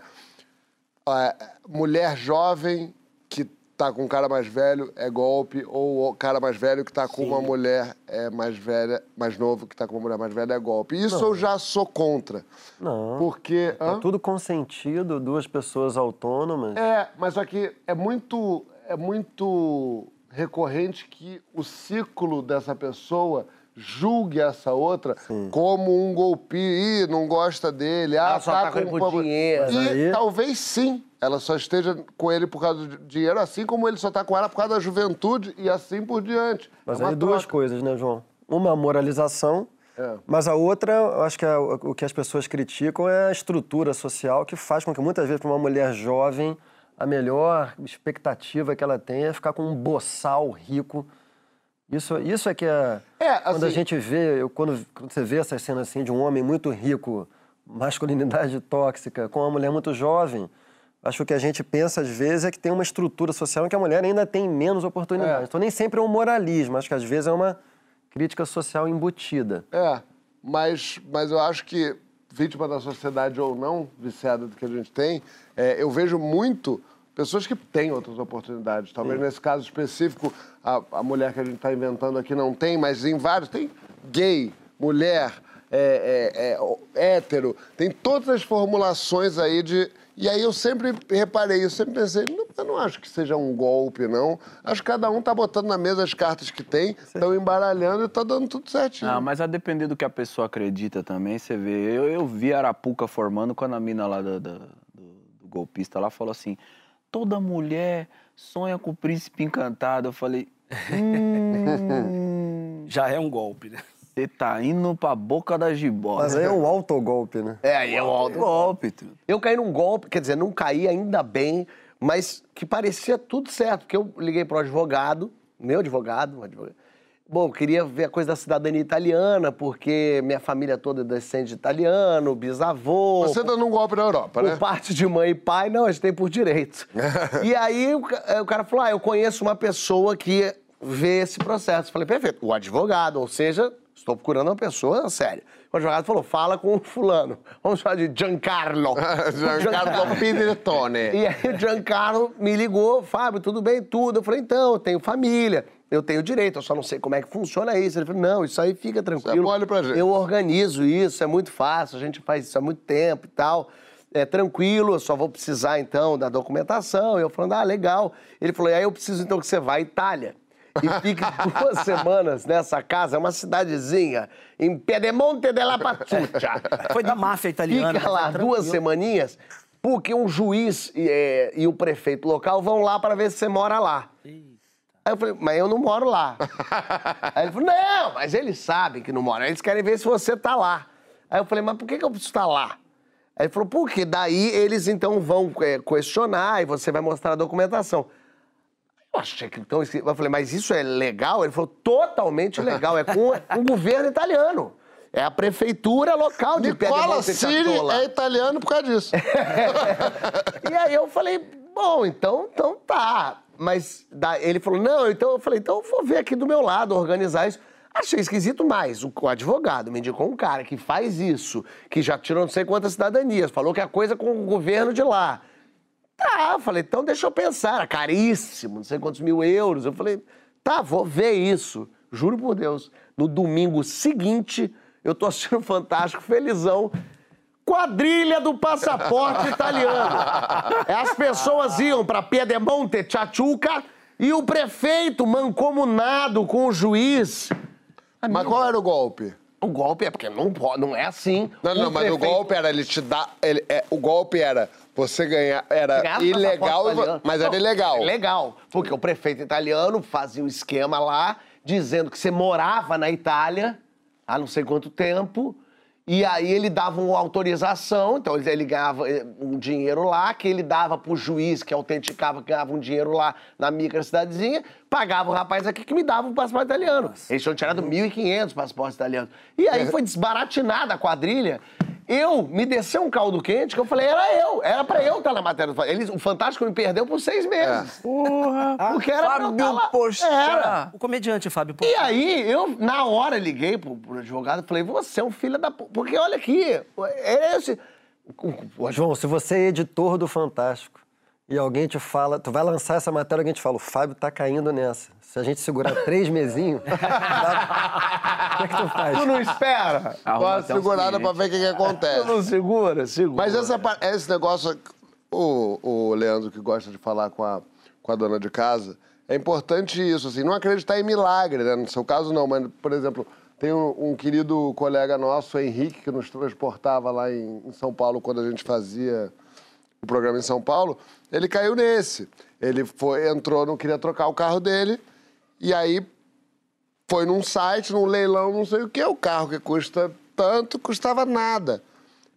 a mulher jovem que tá com um cara mais velho é golpe, ou o cara mais velho que tá com uma mulher é mais velha, mais novo que tá com uma mulher mais velha é golpe. Isso eu já sou contra.
Não.
Porque.
Tá
Hã?
tudo consentido, duas pessoas autônomas.
É, mas só que é muito, é muito recorrente que o ciclo dessa pessoa julgue essa outra como um golpe. Ih, não gosta dele. Ah,
Ela só tá com ele por
povo-
dinheiro.
E
aí-
talvez sim. Ela só esteja com ele por causa do dinheiro, assim como ele só tá com ela por causa da juventude e assim por diante.
Mas
É
aí duas
troca.
coisas, né, João? Uma, a moralização.
É.
Mas a outra, eu acho que é o o que as pessoas criticam é a estrutura social que faz com que muitas vezes para uma mulher jovem a melhor expectativa que ela tem é ficar com um boçal rico. Isso, isso é que é.
É,
quando a
assim-
gente vê, eu- quando, quando você vê essas cenas assim de um homem muito rico, masculinidade (laughs) tóxica, com uma mulher muito jovem, acho que a gente pensa às vezes é que tem uma estrutura social em que a mulher ainda tem menos oportunidades.
É.
Então nem sempre é um moralismo, acho que às vezes é uma crítica social embutida.
É, mas, mas eu acho que, vítima da sociedade ou não, viciada do que a gente tem, é, eu vejo muito pessoas que têm outras oportunidades. Talvez nesse caso específico, a, a mulher que a gente está inventando aqui não tem, mas em vários. Tem gay, mulher, é, é, é, hétero, tem todas as formulações aí de. E aí eu sempre reparei, eu sempre pensei, não, eu não acho que seja um golpe, não. Acho que cada um tá botando na mesa as cartas que tem, estão embaralhando e tá dando tudo certinho.
Ah, mas a depender do que a pessoa acredita também, você vê. Eu, eu vi a Arapuca formando quando a mina lá do- do- do golpista lá falou assim: toda mulher sonha com o príncipe encantado. Eu falei, hum, (laughs)
Já é um golpe, né?
você tá indo pra boca da jiboia.
Mas aí é um autogolpe, né?
É, aí é o alto.
golpe.
Eu caí num golpe, quer dizer, não caí ainda bem, mas que parecia tudo certo, porque eu liguei pro advogado, meu advogado, um advogado. Bom, queria ver a coisa da cidadania italiana, porque minha família toda é descendente de italiano, bisavô.
Você dando um golpe na Europa, né?
Por parte de mãe e pai, não, a gente tem por direito. (laughs) e aí o, ca- o cara falou: ah, eu conheço uma pessoa que vê esse processo. Eu Falei, perfeito, o advogado, ou seja, estou procurando uma pessoa séria. O advogado falou: fala com o fulano. Vamos chamar de Giancarlo. (laughs)
Giancarlo Pinettone.
E aí o Giancarlo me ligou, Fábio, tudo bem? Tudo. Eu falei, então, eu tenho família, eu tenho direito, eu só não sei como é que funciona isso. Ele falou, não, isso aí fica tranquilo.
mole pra gente.
Eu organizo isso, é muito fácil, a gente faz isso há muito tempo e tal. É tranquilo, eu só vou precisar, então, da documentação. Eu falando, ah, legal. Ele falou, e aí eu preciso, então, que você vá à Itália. E fique (laughs) duas semanas nessa casa, é uma cidadezinha, em Piedemonte della Patuccia. (laughs)
Foi da máfia italiana.
Fica lá
mas é
duas semaninhas, porque um juiz e, é, e o prefeito local vão lá para ver se você mora lá. Aí eu falei, mas eu não moro lá. (laughs) Aí ele falou, não, mas eles sabem que não mora. Eles querem ver se você tá lá. Aí eu falei, mas por que, que eu preciso estar lá? Aí ele falou, porque daí eles então vão é, questionar e você vai mostrar a documentação. Eu achei que então. Eu falei, mas isso é legal? Ele falou, totalmente legal. É com (laughs) o governo italiano. É a prefeitura local de
Nicola Siri é italiano por causa disso. (laughs)
E aí eu falei, bom, então, então tá. Mas da- ele falou, não, então eu falei, então eu vou ver aqui do meu lado, organizar isso. Achei esquisito mais. O, advogado me indicou um cara que faz isso, que já tirou não sei quantas cidadanias, falou que é coisa com o governo de lá. Tá, falei, então deixa eu pensar. Era caríssimo, não sei quantos mil euros. Eu falei, tá, vou ver isso. Juro por Deus. No domingo seguinte, eu tô assistindo (laughs) Fantástico, felizão. Quadrilha do passaporte italiano. As pessoas iam para Piedemonte, Chachuca, e o prefeito mancomunado com o juiz.
Mas qual era o golpe?
O golpe é porque não, pode, não é assim.
Não, não, mas o
prefeito-
golpe era ele te dar. Ele, é, o golpe era você ganhar. Era
Ganhava
ilegal, mas era
Não,
ilegal.
é Legal, porque o prefeito italiano fazia um esquema lá, dizendo que você morava na Itália há não sei quanto tempo, e aí ele dava uma autorização, então ele, ganhava eh, um dinheiro lá, que ele dava pro juiz que autenticava que ganhava um dinheiro lá na micro cidadezinha, pagava o rapaz aqui que me dava um passaporte italiano. Eles tinham tirado 1.500 passaportes italianos. E aí foi desbaratinada a quadrilha. Eu, me desceu um caldo quente que eu falei, era eu, era pra eu estar na matéria do Fantástico. Eles, o Fantástico me perdeu por seis meses.
Porra!
Porque era pra eu
Fábio. Pochá.
Era.
O comediante Fábio
E
Porchat.
aí, eu, na hora, liguei pro, pro advogado e falei, você é um filho da... p-". Porque olha aqui, é esse...
João, se você é editor do Fantástico e alguém te fala, tu vai lançar essa matéria, alguém te fala, o Fábio tá caindo nessa. Se a gente segurar três mesinhos, dá- (laughs) o que é que tu faz?
Tu não espera?
Dá uma
um
segurada
cliente.
pra ver o que, que
Tu
acontece.
não segura? Segura.
Mas essa, esse negócio, o, o Leandro que gosta de falar com a, com a dona de casa, é importante isso, assim, não acreditar em milagre, né? No seu caso não, mas, por exemplo, tem um, um querido colega nosso, o Henrique, que nos transportava lá em, em São Paulo quando a gente fazia o programa em São Paulo, ele caiu nesse. Ele foi, entrou, não queria trocar o carro dele, e aí foi num site, num leilão, não sei o que, o carro que custa tanto, custava nada.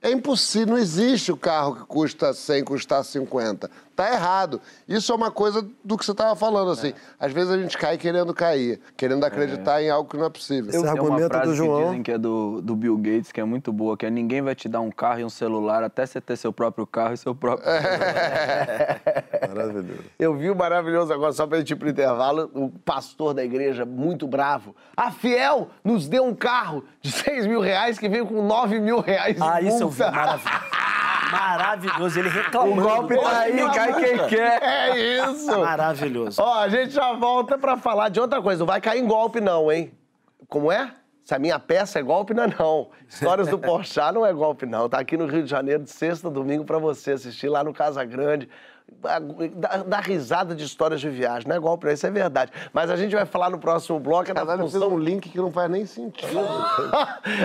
É impossível, não existe o carro que custa 100, custar 50. Tá errado. Isso é uma coisa do que você estava falando, assim. Às vezes a gente cai querendo cair, querendo acreditar em algo que não é possível.
Esse
Tem uma
argumento
frase
do
que
João.
dizem que é do, do Bill Gates, que é muito boa, que é ninguém vai te dar um carro e um celular até você ter seu próprio carro e seu próprio... (laughs)
Maravilhoso.
Eu vi o maravilhoso agora, só pra gente ir pro intervalo, o pastor da igreja, muito bravo. A Fiel nos deu um carro de 6 mil reais que veio com 9 mil reais
Ah, isso eu vi.
multa.
Maravilhoso. (laughs) Maravilhoso. Ele reclamando.
O golpe tá aí, cai quem quer. É isso.
Maravilhoso.
Ó, a gente já volta pra falar de outra coisa. Não vai cair em golpe, não, hein? Como é? Se a minha peça é golpe, não é não. Histórias do Porchat não é golpe, não. Tá aqui no Rio de Janeiro de sexta a domingo pra você assistir lá no Casa Grande. Dá, dá risada de histórias de viagem. Não é golpe. Isso é verdade. Mas a gente vai falar no próximo bloco é
Caralho, fez
função...
um link que não faz nem sentido. (laughs)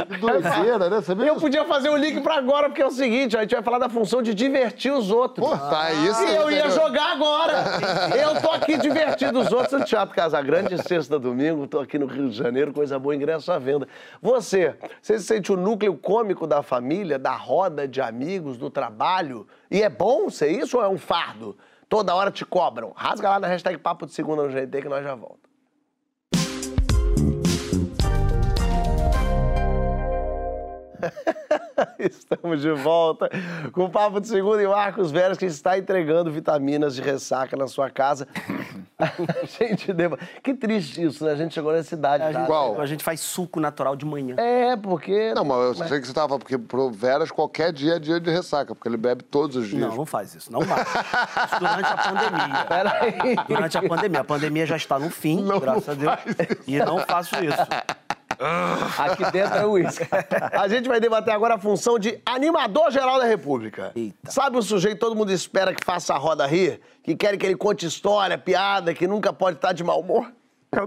Que doideira, né? Você
Eu podia fazer o link pra agora, porque é o seguinte, a gente vai falar da função de divertir os outros.
Pô, tá isso.
E eu ia jogar agora. Eu tô aqui divertindo os outros no Teatro Casagrande, sexta, domingo. Tô aqui no Rio de Janeiro, coisa boa, ingresso à venda. Você, você se sente o núcleo cômico da família, da roda de amigos, do trabalho? E é bom ser isso ou é um fardo? Toda hora te cobram. Rasga lá na hashtag Papo de Segunda no GT que nós já volta. (laughs) Estamos de volta com o Papo de Segunda e Marcos Veras, que está entregando vitaminas de ressaca na sua casa. A (laughs) gente deva... Que triste isso, né? A gente chegou nessa idade.
A
tá?
gente,
Qual?
a gente faz suco natural de manhã.
É, porque...
Não, mas eu sei que você tava porque pro Veras qualquer dia é dia de ressaca, porque ele bebe todos os dias.
Não, não faz isso. Não vai. Isso durante a pandemia. (laughs)
Peraí.
Durante a pandemia. A pandemia já está no fim,
Não
graças a Deus. E não faço isso.
Aqui dentro é uísque. A gente vai debater agora a função de animador geral da República.
Eita.
Sabe o sujeito que todo mundo espera que faça a roda rir? Que quer que ele conte história, piada, que nunca pode estar de mau humor? (laughs)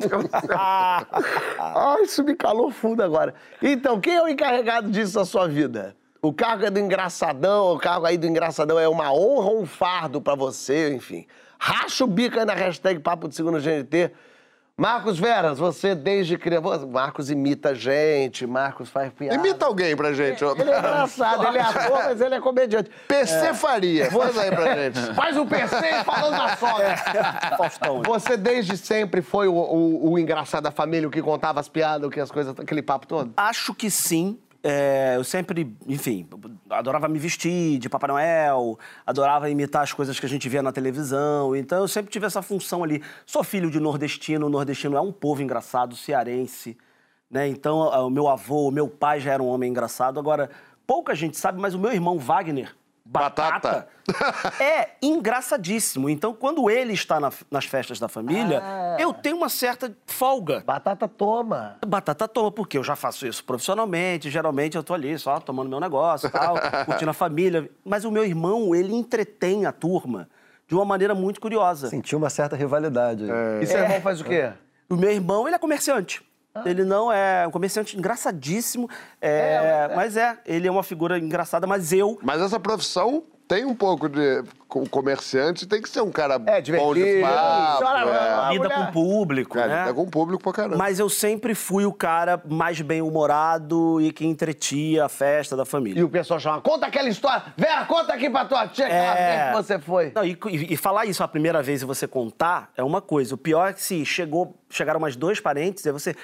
Ah, isso me calou fundo agora. Então, quem é o encarregado disso na sua vida? O cargo é do engraçadão, o cargo aí do engraçadão é uma honra ou um fardo pra você, enfim. Racha o bico aí na hashtag Papo de Segunda GNT. Marcos Veras, você desde criança. Marcos imita gente, Marcos faz piada.
Imita alguém pra gente. ó.
Ele é engraçado, ele é ator, mas ele é comediante.
PC Faria, faz aí pra gente.
Faz o PC falando da sogra.
Faustão.
Você desde sempre foi o, o- o engraçado da família, o que contava as piadas, o que as coisas, aquele papo todo?
Acho que sim. É, eu sempre, enfim, adorava me vestir de Papai Noel, adorava imitar as coisas que a gente via na televisão. Então eu sempre tive essa função ali. Sou filho de nordestino, o nordestino é um povo engraçado, cearense. Né? Então o meu avô, o meu pai já era um homem engraçado. Agora, pouca gente sabe, mas o meu irmão Wagner,
Batata.
é engraçadíssimo. Então, quando ele está na- nas festas da família,
Ah.
eu tenho uma certa folga.
Batata toma.
Batata toma, porque eu já faço isso profissionalmente, geralmente eu tô ali só tomando meu negócio e tal, (laughs) curtindo a família. Mas o meu irmão, ele entretém a turma de uma maneira muito curiosa.
Sentiu uma certa rivalidade. aí.
E seu irmão faz o quê?
O meu irmão, ele é comerciante. Ele não é um comerciante engraçadíssimo, é, mas é, ele é uma figura engraçada, mas eu
Mas essa profissão tem um pouco de. O comerciante tem que ser um cara
É,
bom de papo. É.
A
lida com o público,
Cara,
né?
tá com o público pra caramba.
Mas eu sempre fui o cara mais bem-humorado e que entretia a festa da família.
E o pessoal chama, conta aquela história. Vera, conta aqui pra tua tia aquela
É.
vez que você foi.
Não, e, e- e falar isso a primeira vez e você contar é uma coisa. O pior é que se chegou, chegaram mais dois parentes, é você.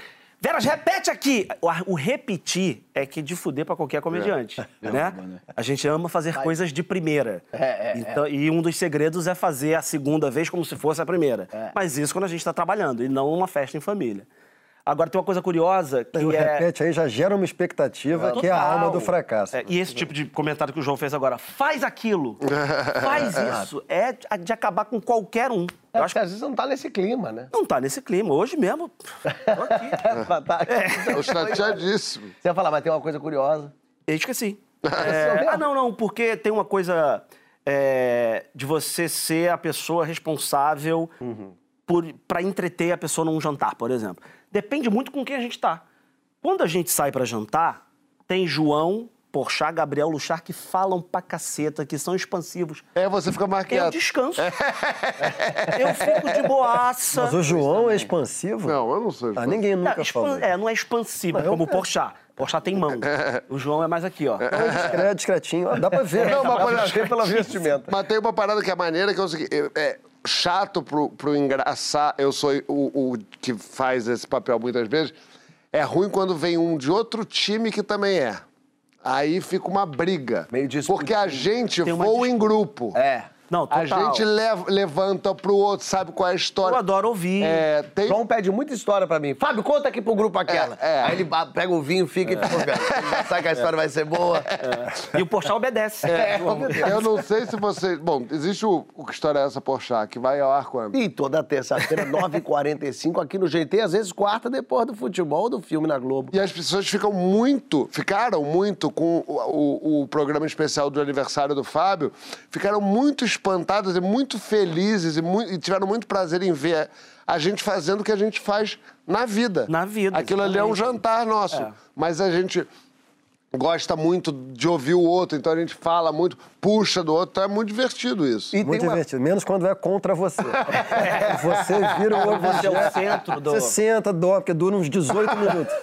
Veras, repete aqui! O, o repetir é que de fuder pra qualquer comediante. Né?
né?
A gente ama fazer coisas de primeira.
É, é,
então, E um dos segredos é fazer a segunda vez como se fosse a primeira.
É.
Mas isso quando a gente tá trabalhando, e não uma festa em família. Agora tem uma coisa curiosa que
E o
é.
repete aí já gera uma expectativa que é a alma do fracasso.
É, e esse tipo de comentário que o João fez agora, faz aquilo, (laughs) faz isso, é de acabar com qualquer um.
Eu
Eu
acho que às vezes não tá nesse clima, né?
não tá nesse clima. Hoje mesmo, tô aqui. (laughs)
Batata.
Eu chateadíssimo.
Você vai falar, mas tem uma coisa curiosa.
Eu esqueci. (laughs)
Esqueceu mesmo?
ah, não, não, porque tem uma coisa é, de você ser a pessoa responsável por para entreter a pessoa num jantar, por exemplo. Depende muito com quem a gente tá. Quando a gente sai pra jantar, tem João, Porchat, Gabriel Luchar que falam pra caceta, que são expansivos.
É, você fica mais
Eu descanso. (laughs) eu fico de boaça.
Mas o João é expansivo?
Não, eu não sou.
Ah, ninguém
É,
nunca
expan-
falou.
é, não é expansivo, como o Porchat. Porchat tem mão. (laughs) O João é mais aqui, ó.
É discretinho. Dá pra ver.
Não, mas,
ver pela (laughs) vestimenta.
Mas tem uma parada que é maneira, que é o seguinte: é, é chato pro, pro engraçar. Eu sou o, o que faz esse papel muitas vezes. É ruim quando vem um de outro time que também é. Aí fica uma briga.
Meio disputa.
Porque a gente voa em grupo.
É.
Não,
A
total.
gente lev- levanta pro outro, sabe qual é a história.
Eu adoro ouvir.
É, tem...
João pede muita história pra mim. Fábio, conta aqui pro grupo aquela.
É, é.
Aí ele pega o vinho, fica e fica (laughs) sabe que a história vai ser boa.
E o Porchat obedece.
É,
João.
Eu não sei se você. Bom, existe o, o que história é essa, Porchat, que vai ao ar quando?
E toda terça-feira, 9h45, aqui no GT, às vezes quarta depois do futebol, do filme na Globo.
E as pessoas ficam muito, ficaram muito com o, o- o programa especial do aniversário do Fábio, ficaram muito espantadas e muito felizes e, mui- e tiveram muito prazer em ver a gente fazendo o que a gente faz na vida.
Na vida,
Aquilo ali é um
exatamente.
jantar nosso.
É.
Mas a gente gosta muito de ouvir o outro, então a gente fala muito, puxa do outro, então é muito divertido isso.
E
Muito
tem uma...
divertido. Menos quando é contra você. (laughs) você vira o
Quando você é o
objeto.
centro do...
Você senta, dorme, porque dura uns 18 minutos.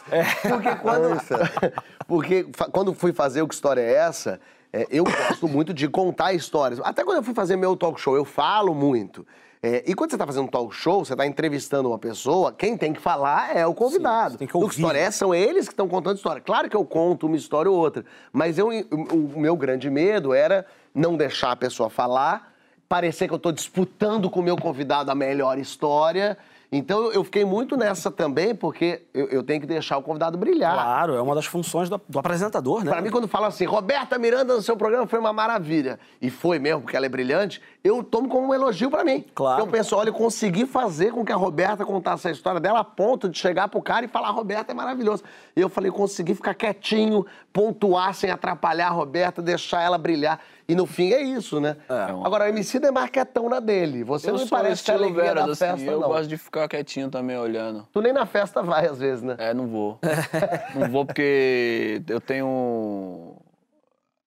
Porque quando,
Ai, fera. (laughs)
porque quando fui fazer o Que História é Essa, é, eu gosto muito de contar histórias. Até quando eu fui fazer meu talk show, eu falo muito. É, e quando você está fazendo um talk show, você está entrevistando uma pessoa, quem tem que falar é o convidado.
você tem que ouvir.
Que História é são eles que estão contando história. Claro que eu conto uma história ou outra, mas eu, o, o meu grande medo era não deixar a pessoa falar, parecer que eu estou disputando com o meu convidado a melhor história. Então eu- fiquei muito nessa também, porque eu, eu tenho que deixar o convidado brilhar.
Claro, é uma das funções do, do apresentador, né?
Pra mim, quando falam assim, Roberta Miranda no seu programa foi uma maravilha, e foi mesmo, porque ela é brilhante, eu tomo como um elogio pra mim.
Claro.
Eu penso, olha, eu consegui fazer com que a Roberta contasse a história dela a ponto de chegar pro cara e falar, Roberta é maravilhoso. E eu falei, consegui ficar quietinho, pontuar sem atrapalhar a Roberta, deixar ela brilhar. E no fim é isso, né? Agora, o MC é marquetão na dele. Você
Eu
não parece
estilo
alegria
Veras,
da
assim,
festa,
eu
não.
gosto de ficar quietinho também, olhando.
Tu nem na festa vai, às vezes, né?
É, não vou. (laughs) não vou porque eu tenho...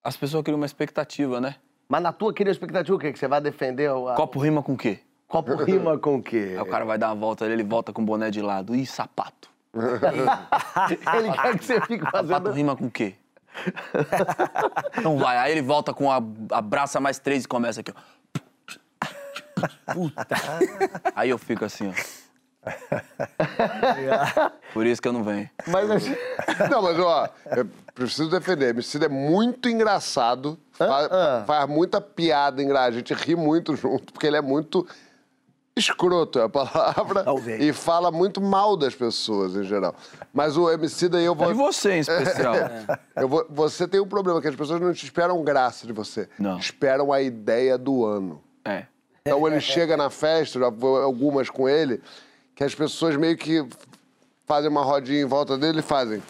As pessoas criam uma expectativa, né?
Mas na tua, queria expectativa o quê? Que você vai defender a...
Copo rima com o quê?
Copo rima com o quê? (laughs)
Aí o cara vai dar uma volta ele volta com o boné de lado. Ih, sapato. (laughs)
Ele quer que você fique
Sapato
fazendo...
rima com o quê? então vai. Aí ele volta com a abraça mais três e começa aqui, ó. Puta. Aí eu fico assim, ó. (laughs) Por isso que eu não venho.
Mas assim...
Não, mas ó, eu preciso defender. Emicida é muito engraçado, faz,
ah.
faz muita piada engraçada. A gente ri muito junto, porque ele é muito escroto, é a palavra.
Talvez.
E fala muito mal das pessoas, em geral. Mas o Emicida aí eu vou...
E você, em especial? (laughs)
Eu vou- você tem um problema, que as pessoas não te esperam graça de você.
Não.
Esperam a ideia do ano.
É.
Então ele chega na festa, já vou algumas com ele, que as pessoas meio que fazem uma rodinha em volta dele e fazem.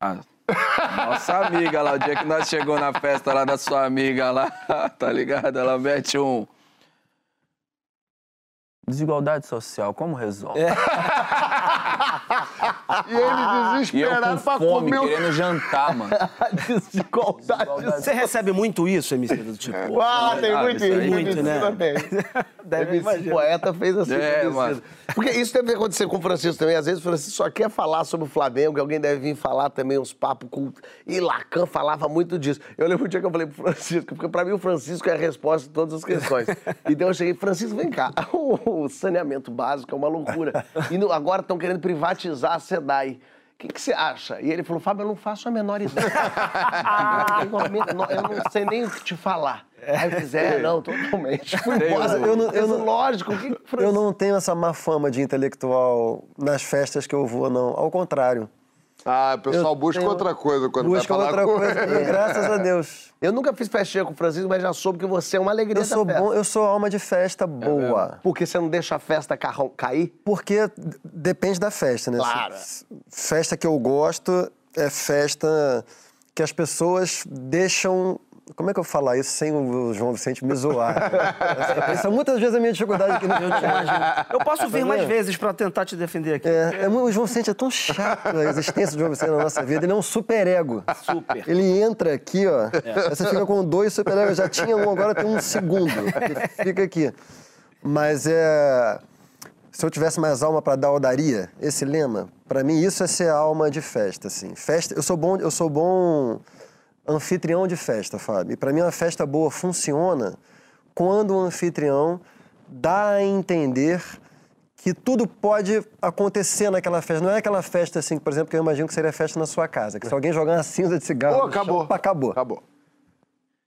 Ah, nossa amiga lá, o dia que nós chegou na festa lá da sua amiga lá, (laughs) tá ligado? Ela mete um. Desigualdade social, como resolve? (laughs)
E ele
eu
desesperado
com
pra
fome,
comer o
querendo jantar, mano. (laughs)
Desigualdade.
Você recebe muito isso, MC? Do tipo,
Ah, tem
Ah,
muito
isso.
Muito, né?
Também. (laughs)
Deve
MC
imaginar.
poeta fez assim.
É,
com
mano.
Porque isso deve acontecer com o Francisco também. Às vezes o Francisco só quer falar sobre o Flamengo, que alguém deve vir falar também uns papos cultos. E Lacan falava muito disso. Eu lembro um dia que eu falei pro Francisco, porque pra mim o Francisco é a resposta de todas as questões. (laughs) Então eu cheguei, Francisco, vem cá. O saneamento básico é uma loucura. E agora estão querendo privatizar a SEDAI. O que, que você acha? E ele falou, Fábio, eu não faço a menor ideia. (laughs) eu, não, sei nem o que te falar. Aí eu fiz, é, não, totalmente. Fui embora.
eu-
não- eu não-
Lógico, que
Eu não tenho essa má fama de intelectual nas festas que eu vou, não. Ao contrário.
Ah, o pessoal
Eu
busca
tenho-
outra coisa quando
Busca
vai falar
outra
com
coisa.
ele. (laughs)
Graças a Deus.
Eu nunca fiz festinha com o Francisco, mas já soube que você é uma alegria
Eu sou
da festa.
bom, eu sou alma de festa boa.
Porque você não deixa a festa carrão- cair?
Porque depende da festa, né?
Claro.
Festa que eu gosto é festa que as pessoas deixam. Como é que eu falo isso sem o João Vicente me zoar? (laughs) Essa- é muitas vezes a minha dificuldade aqui no Rio de Janeiro.
Eu posso vir mais vezes pra tentar te defender aqui.
É, é o João Vicente é tão chato a existência do João Vicente na nossa vida. Ele é um superego.
Super.
Ele entra aqui, ó. aí Você fica com dois superegos. Já tinha um, agora tem um segundo. que Fica aqui. Mas é. Se eu tivesse mais alma para dar, eu daria. Esse lema, para mim, isso é ser alma de festa, assim. Festa, eu sou bom, eu sou bom anfitrião de festa, Fábio. E para mim, uma festa boa funciona quando o anfitrião dá a entender que tudo pode acontecer naquela festa. Não é aquela festa assim, por exemplo, que eu imagino que seria festa na sua casa. Que se alguém jogar uma cinza de cigarro.
Pô,
no chão,
acabou.
acabou.
Acabou.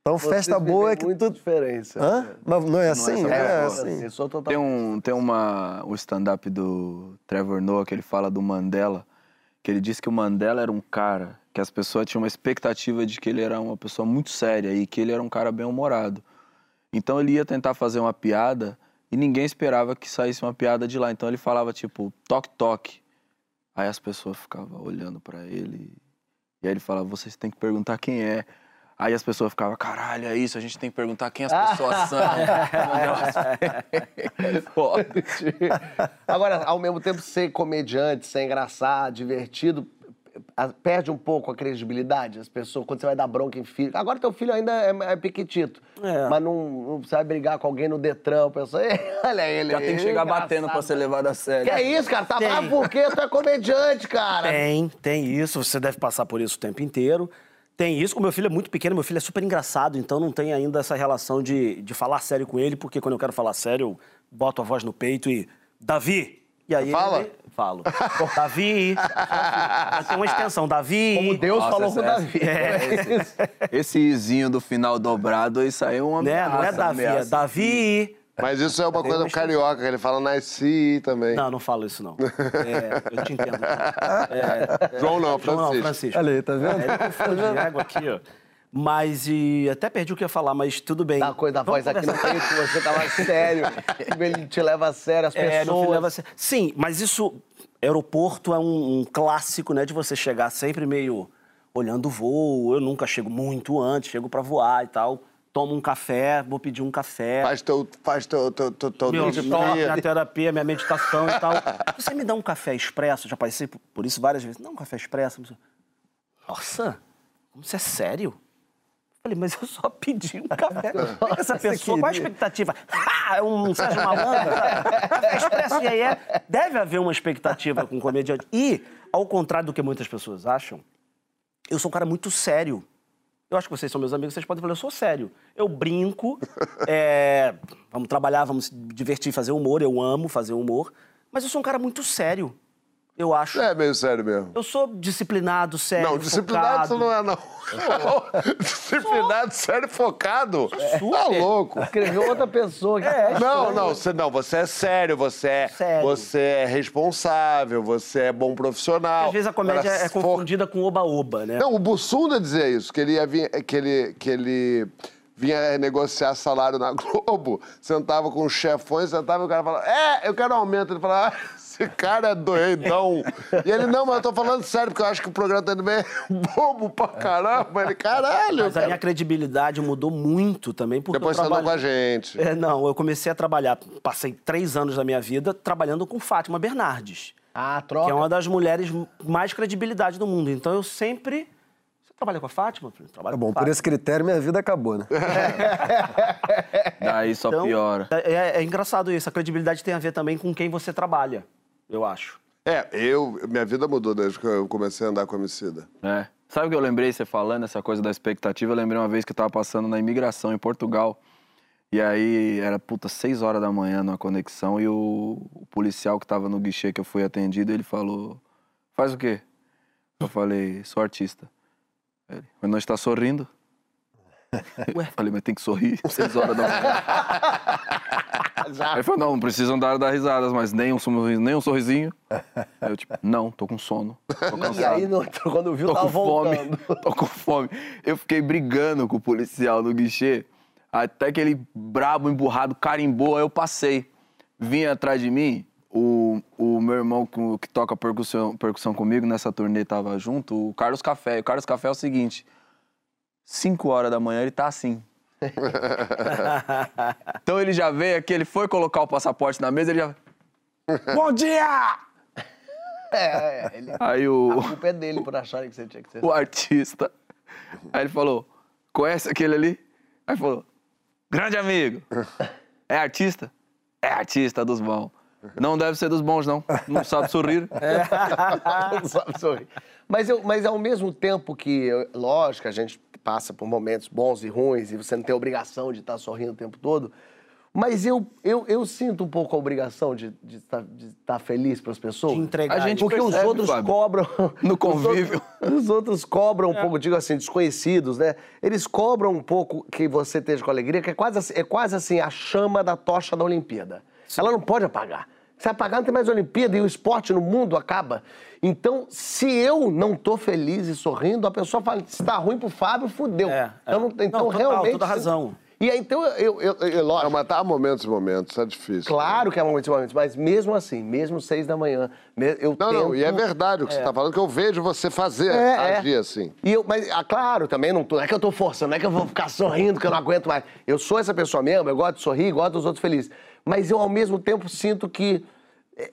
Então, festa boa é que
muita
tudo.
diferença.
Hã? Mas não é assim?
essa
É,
É,
assim.
assim, total...
Tem um, tem uma, o stand-up do Trevor Noah que ele fala do Mandela, que ele disse que o Mandela era um cara que as pessoas tinham uma expectativa de que ele era uma pessoa muito séria e que ele era um cara bem-humorado. Então ele ia tentar fazer uma piada e ninguém esperava que saísse uma piada de lá. Então ele falava tipo, toque toque. Aí as pessoas ficavam olhando pra ele e aí ele falava, vocês têm que perguntar quem é. Aí as pessoas ficavam, caralho, é isso, a gente tem que perguntar quem as pessoas são. (laughs) É foda.
Agora, ao mesmo tempo, ser comediante, ser engraçado, divertido, perde um pouco a credibilidade. As pessoas, quando você vai dar bronca em filho. Agora, teu filho ainda é, é piquitito.
É.
Mas não, não você vai brigar com alguém no Detran, (laughs) "Ei, olha ele.
Já tem que chegar batendo pra
engraçado."
ser levado a sério.
Que é isso, cara? Tá
Tem.
bravo por quê? Tu é comediante, cara.
Tem, tem isso. Você deve passar por isso o tempo inteiro. Tem isso. O meu filho é muito pequeno, meu filho é super engraçado, então não tem ainda essa relação de, de falar sério com ele, porque quando eu quero falar sério, eu boto a voz no peito e. Davi! E aí
Fala?
ele- Falo. (laughs) Davi! Tem uma extensão, Davi!
Como Deus
Nossa,
falou com o
essa-
Davi.
É, Esse izinho do final dobrado, isso aí é uma
Né? Não é
ameaça,
Davi, é
ameaça.
Davi!
Mas isso é uma coisa carioca, que ele fala nasci também.
Não, não falo isso, não. (laughs) É, eu te entendo. É,
João não,
João não,
Francisco.
Francisco.
Olha aí, tá vendo?
É, ele confunde de égua aqui, ó. Mas, e até perdi o que eu ia falar, mas tudo bem.
Dá coisa da
Vamos
voz aqui no
conversar.
peito, você tava sério. Ele te leva a sério, as (laughs)
É,
pessoas.
leva a sério. Sim, mas isso. Aeroporto é um, um clássico, né? De você chegar sempre meio olhando o voo. Eu nunca chego muito antes, chego pra voar e tal. Tomo um café, vou pedir um café.
Faz teu, faz teu, teu, teu, teu
meu minha terapia, minha meditação e tal. Você me dá um café expresso, já passei por- por isso várias vezes. Não, um café expresso. Nossa, como você é sério? Falei, mas eu só pedi um café. (laughs) Essa pessoa, qual a expectativa? Ah, é um Sérgio Malandro? Café Expresso e aí é. Deve haver uma expectativa com um comediante. E, ao contrário do que muitas pessoas acham, eu sou um cara muito sério. Eu acho que vocês são meus amigos, vocês podem falar, eu sou sério. Eu brinco, é, vamos trabalhar, vamos se divertir, fazer humor, eu amo fazer humor, mas eu sou um cara muito sério, eu acho.
É meio sério mesmo.
Eu sou disciplinado, sério,
Não, disciplinado você
focado.
não é, não. (laughs) (laughs) disciplinado, sério, focado. Tá louco.
Escreveu outra pessoa. Que
É,
Não, não, você não, você é sério, você é,
Sério.
você é responsável, você é bom profissional.
Às vezes a comédia
Agora,
é
se for-
confundida com oba-oba, né?
Não, o Bussunda dizia isso, que ele ia vir, que ele, que ele vinha negociar salário na (laughs) Globo, sentava com os chefões, sentava e o cara falava, é, eu quero aumento. Ele falava, ah, esse (laughs) cara é doidão. e ele, não, mas eu tô falando sério, porque eu acho que o programa tá indo bem (laughs) bobo pra caramba. Ele, caralho.
Mas a
cara."
minha credibilidade mudou muito também, porque
Depois
eu
você andou com a gente.
É, não, eu comecei a trabalhar, passei três anos da minha vida trabalhando com Fátima Bernardes,
Ah,
que
troca.
é uma das mulheres mais credibilidade do mundo. Então eu sempre... Você trabalha com a Fátima? Trabalho
Tá
com
bom,
a
por esse critério minha vida acabou, né? (laughs)
Daí só
Então,
piora.
É, é- é engraçado isso. A credibilidade tem a ver também com quem você trabalha, eu acho.
É, eu, minha vida mudou desde que eu comecei a andar com a homicida.
É. Sabe o que eu lembrei você falando, essa coisa da expectativa? Eu lembrei uma vez que eu tava passando na imigração em Portugal. E aí era, puta, seis horas da manhã numa conexão e o, o policial que tava no guichê que eu fui atendido, ele falou: Faz o quê? Eu falei: Sou artista. Ele, mas não está sorrindo? (laughs) Ué? Falei, mas tem que sorrir, seis horas da manhã. (laughs) Aí ele falou, não, não precisam dar, dar risadas, mas nem um, sorriso- nem um sorrisinho. Aí eu, tipo, não, tô com sono. Tô
E aí, quando viu,
Tô
tava
com fome, (laughs) tô com fome. Eu fiquei brigando com o policial no guichê, até que ele, brabo, emburrado, carimbou, aí eu passei. Vinha atrás de mim, o, o meu irmão que, que toca percussão, percussão comigo, nessa turnê tava junto, o Carlos Café. E o Carlos Café é o seguinte, 5 horas da manhã ele tá assim. (laughs) então ele já veio aqui, ele foi colocar o passaporte na mesa, ele já... (laughs) Bom dia!
É, é, ele,
Aí o...
a culpa é dele por acharem que você tinha que ser. (laughs)
o artista. Aí ele falou: conhece aquele ali? Aí falou: grande amigo. É artista? É artista dos bons. Não deve ser dos bons, não. Não sabe sorrir.
não sabe sorrir. Mas, eu, mas ao mesmo tempo que, lógico, a gente passa por momentos bons e ruins e você não tem obrigação de estar sorrindo o tempo todo, mas eu, eu, eu sinto um pouco a obrigação de estar de de estar feliz para as pessoas.
De entregar
A gente
Porque os
percebe,
outros
Fábio,
cobram. (laughs)
no
os
convívio.
outros- Os outros, cobram um pouco, digo assim, desconhecidos, né? Eles cobram um pouco que você esteja com alegria, que é quase, assim- é quase assim a chama da tocha da Olimpíada. Ela não pode apagar. Se apagar, não tem mais Olimpíada e o esporte no mundo acaba. Então, se eu não tô feliz e sorrindo, a pessoa fala: se tá ruim pro Fábio, fudeu.
É, é.
Eu não- então,
Não, total,
realmente.
toda razão.
E aí, então, eu, eu, eu, eu- lógico,
Não, mas tá momentos e momentos, é difícil.
Claro que é momentos e momentos, mas mesmo assim, mesmo seis da manhã, eu
Não, não, e é
tento-
verdade o que você tá falando, que eu vejo você fazer,
É,
agir
é.
assim.
E eu, mas, ah, claro, também não, tô, não é que eu tô forçando, não é que eu vou ficar sorrindo, que eu não aguento mais. Eu sou essa pessoa mesmo, eu gosto de sorrir, gosto dos outros felizes. Mas eu, ao mesmo tempo, sinto que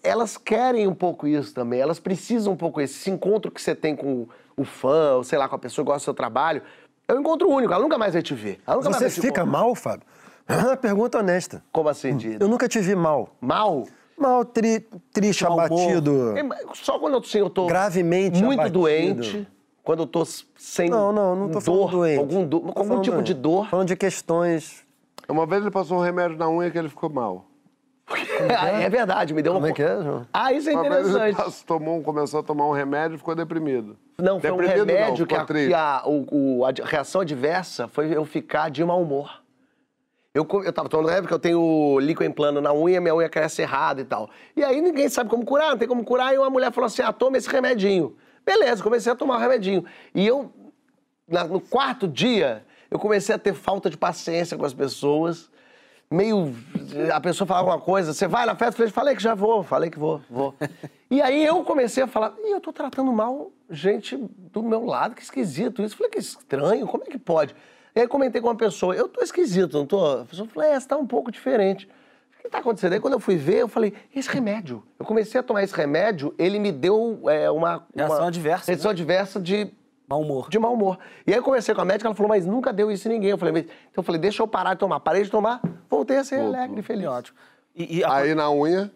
elas querem um pouco isso também, elas precisam um pouco isso. Esse encontro que você tem com o fã, ou sei lá, com a pessoa que gosta do seu trabalho, é um encontro único, ela nunca mais vai te ver. Ela nunca mais
Você fica mal, Fábio? Pergunta honesta.
Como assim, de
Eu nunca te vi mal.
mal?
Mal, tri, triste,
humor.
abatido.
É, Só quando eu, assim, eu tô
Gravemente
muito
abatido.
doente, quando eu tô sem
Não, não, não tô
dor,
falando doente.
algum, do- algum
falando
tipo de
doente.
dor.
Falando de questões.
Uma vez ele passou um remédio na unha que ele ficou mal.
Ah, é verdade, me deu uma.
Como é que é, João?
Ah, isso é
Uma vez ele
interessante.
passou- tomou, um- começou a tomar um remédio e ficou deprimido.
Não, foi um
Deprimido não,
remédio que, a, que a, o- o- a reação adversa foi eu ficar de mau humor. Eu, eu tava tomando remédio porque eu tenho líquido em plano na unha, minha unha cresce errado e tal. E aí ninguém sabe como curar, não tem como curar. E uma mulher falou assim: ah, toma esse remedinho. Beleza, comecei a tomar o remedinho. E eu, na- no quarto dia, eu comecei a ter falta de paciência com as pessoas. Meio. A pessoa falava alguma coisa, você vai na festa? Falei, falei que já vou, falei que vou, vou. (laughs) e aí eu comecei a falar, e eu tô tratando mal gente do meu lado, que esquisito isso. Falei, que estranho, como é que pode? E aí comentei com uma pessoa, eu tô esquisito, não tô? A pessoa falou, é, você tá um pouco diferente. O que tá acontecendo? Aí quando eu fui ver, eu falei, esse remédio. Eu comecei a tomar esse remédio, ele me deu é, uma.
Reação
uma
adversa,
Reação adversa de
Mau humor.
de mau humor. E aí eu conversei com a médica, ela falou, mas nunca deu isso em ninguém. Eu falei, mas... então eu falei, deixa eu parar de tomar. Parei de tomar, voltei a ser alegre e feliz.
Ótimo. E, e a-
Aí na unha.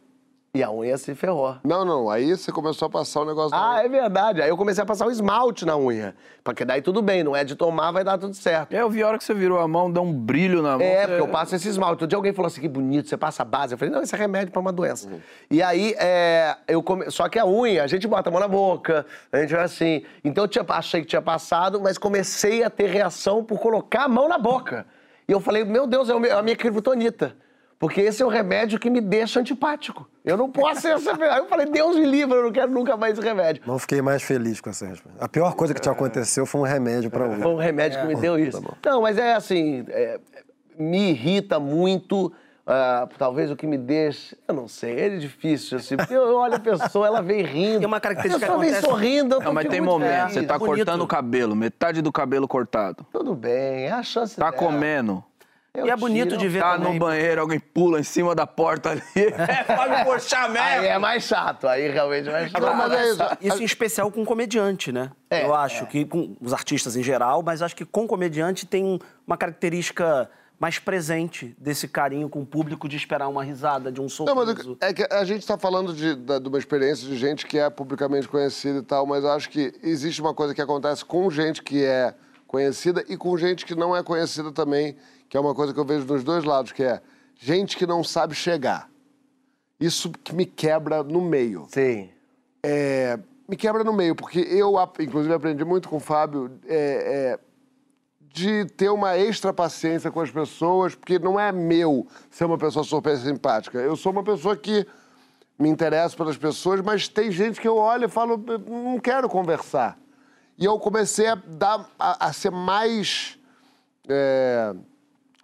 E a unha se ferrou.
Não, não. Aí você começou a passar o negócio
Ah, é verdade. Aí eu comecei a passar o esmalte na unha. Porque daí tudo bem, não é de tomar, vai dar tudo certo.
É, eu vi a hora que você virou a mão, dá um brilho na mão.
É, porque eu passo esse esmalte. Outro dia alguém falou assim, que bonito, você passa base. Eu falei, não, isso é remédio pra uma doença. E aí, é, eu come... só que a unha, a gente bota a mão na boca, a gente vai assim. Então eu tinha... achei que tinha passado, mas comecei a ter reação por colocar a mão na boca. E eu falei, meu Deus, é meu- a minha criptonita. Porque esse é o remédio que me deixa antipático. Eu não posso ser essa... Aí eu falei, Deus me livre, eu não quero nunca mais esse remédio.
Não fiquei mais feliz com essa resposta. A pior coisa que te aconteceu foi um remédio pra
Foi
unha.
um remédio que me deu isso. Não, mas é assim, é, me irrita muito. ah, talvez o que me deixe. Eu não sei, é difícil, assim. Porque eu olho a pessoa, ela vem rindo.
Tem uma característica
a pessoa vem sorrindo. eu
Não, mas tem momento.
feliz.
Você tá
Bonito.
cortando o cabelo, metade do cabelo cortado.
Tudo bem, é a chance
Tá
dela.
comendo.
Eu
E é bonito
tiro.
de ver
Tá
também.
no banheiro, alguém pula em cima da porta ali. (laughs) É, pode puxar
Aí
mesmo.
é mais chato, aí realmente é mais chato.
Não, mas é isso.
Isso em especial com comediante, né?
É,
eu acho que com os artistas em geral, mas acho que com comediante tem um- uma característica mais presente desse carinho com o público de esperar uma risada, de um
Não,
sorriso.
mas é que a gente está falando de, de uma experiência de gente que é publicamente conhecida e tal, mas acho que existe uma coisa que acontece com gente que é conhecida e com gente que não é conhecida também, que é uma coisa que eu vejo dos dois lados, que é gente que não sabe chegar. Isso que me quebra no meio.
Sim.
É, me quebra no meio, porque eu, inclusive, aprendi muito com o Fábio é, é, de ter uma extra paciência com as pessoas, porque não é meu ser uma pessoa super simpática. Eu sou uma pessoa que me interesso pelas pessoas, mas tem gente que eu olho e falo, não quero conversar. E eu comecei a, dar, a, a ser mais. é,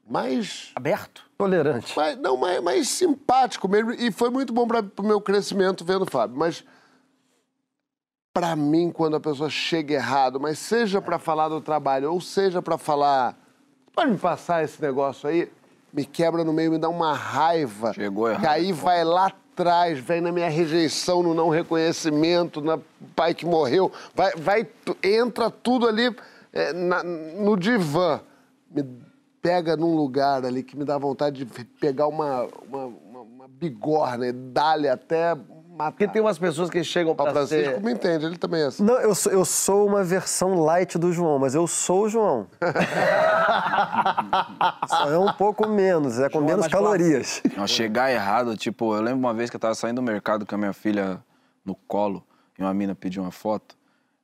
mais
Aberto?
Tolerante.
mais, não, mais, mais simpático mesmo. E foi muito bom para o meu crescimento vendo o Fábio. Mas, para mim, quando a pessoa chega errado, mas seja para falar do trabalho ou seja para falar. Pode me passar esse negócio aí? Me quebra no meio, me dá uma raiva.
Chegou errado.
Que aí vai lá atrás, vem na minha rejeição, no não reconhecimento, na pai que morreu. Vai, vai entra tudo ali é, na- no divã. Me pega num lugar ali que me dá vontade de pegar uma, uma, uma, uma bigorna e dar-lhe até matar.
Porque tem umas pessoas que chegam
O
pra
Francisco
ser...
me entende, ele também é assim.
Não, eu sou, eu sou uma versão light do João, mas eu sou o João. (laughs) Só é um pouco menos, é com
João é
menos
mais
calorias.
Não, chegar errado, tipo, eu lembro uma vez que eu tava saindo do mercado com a minha filha no colo e uma mina pediu uma foto.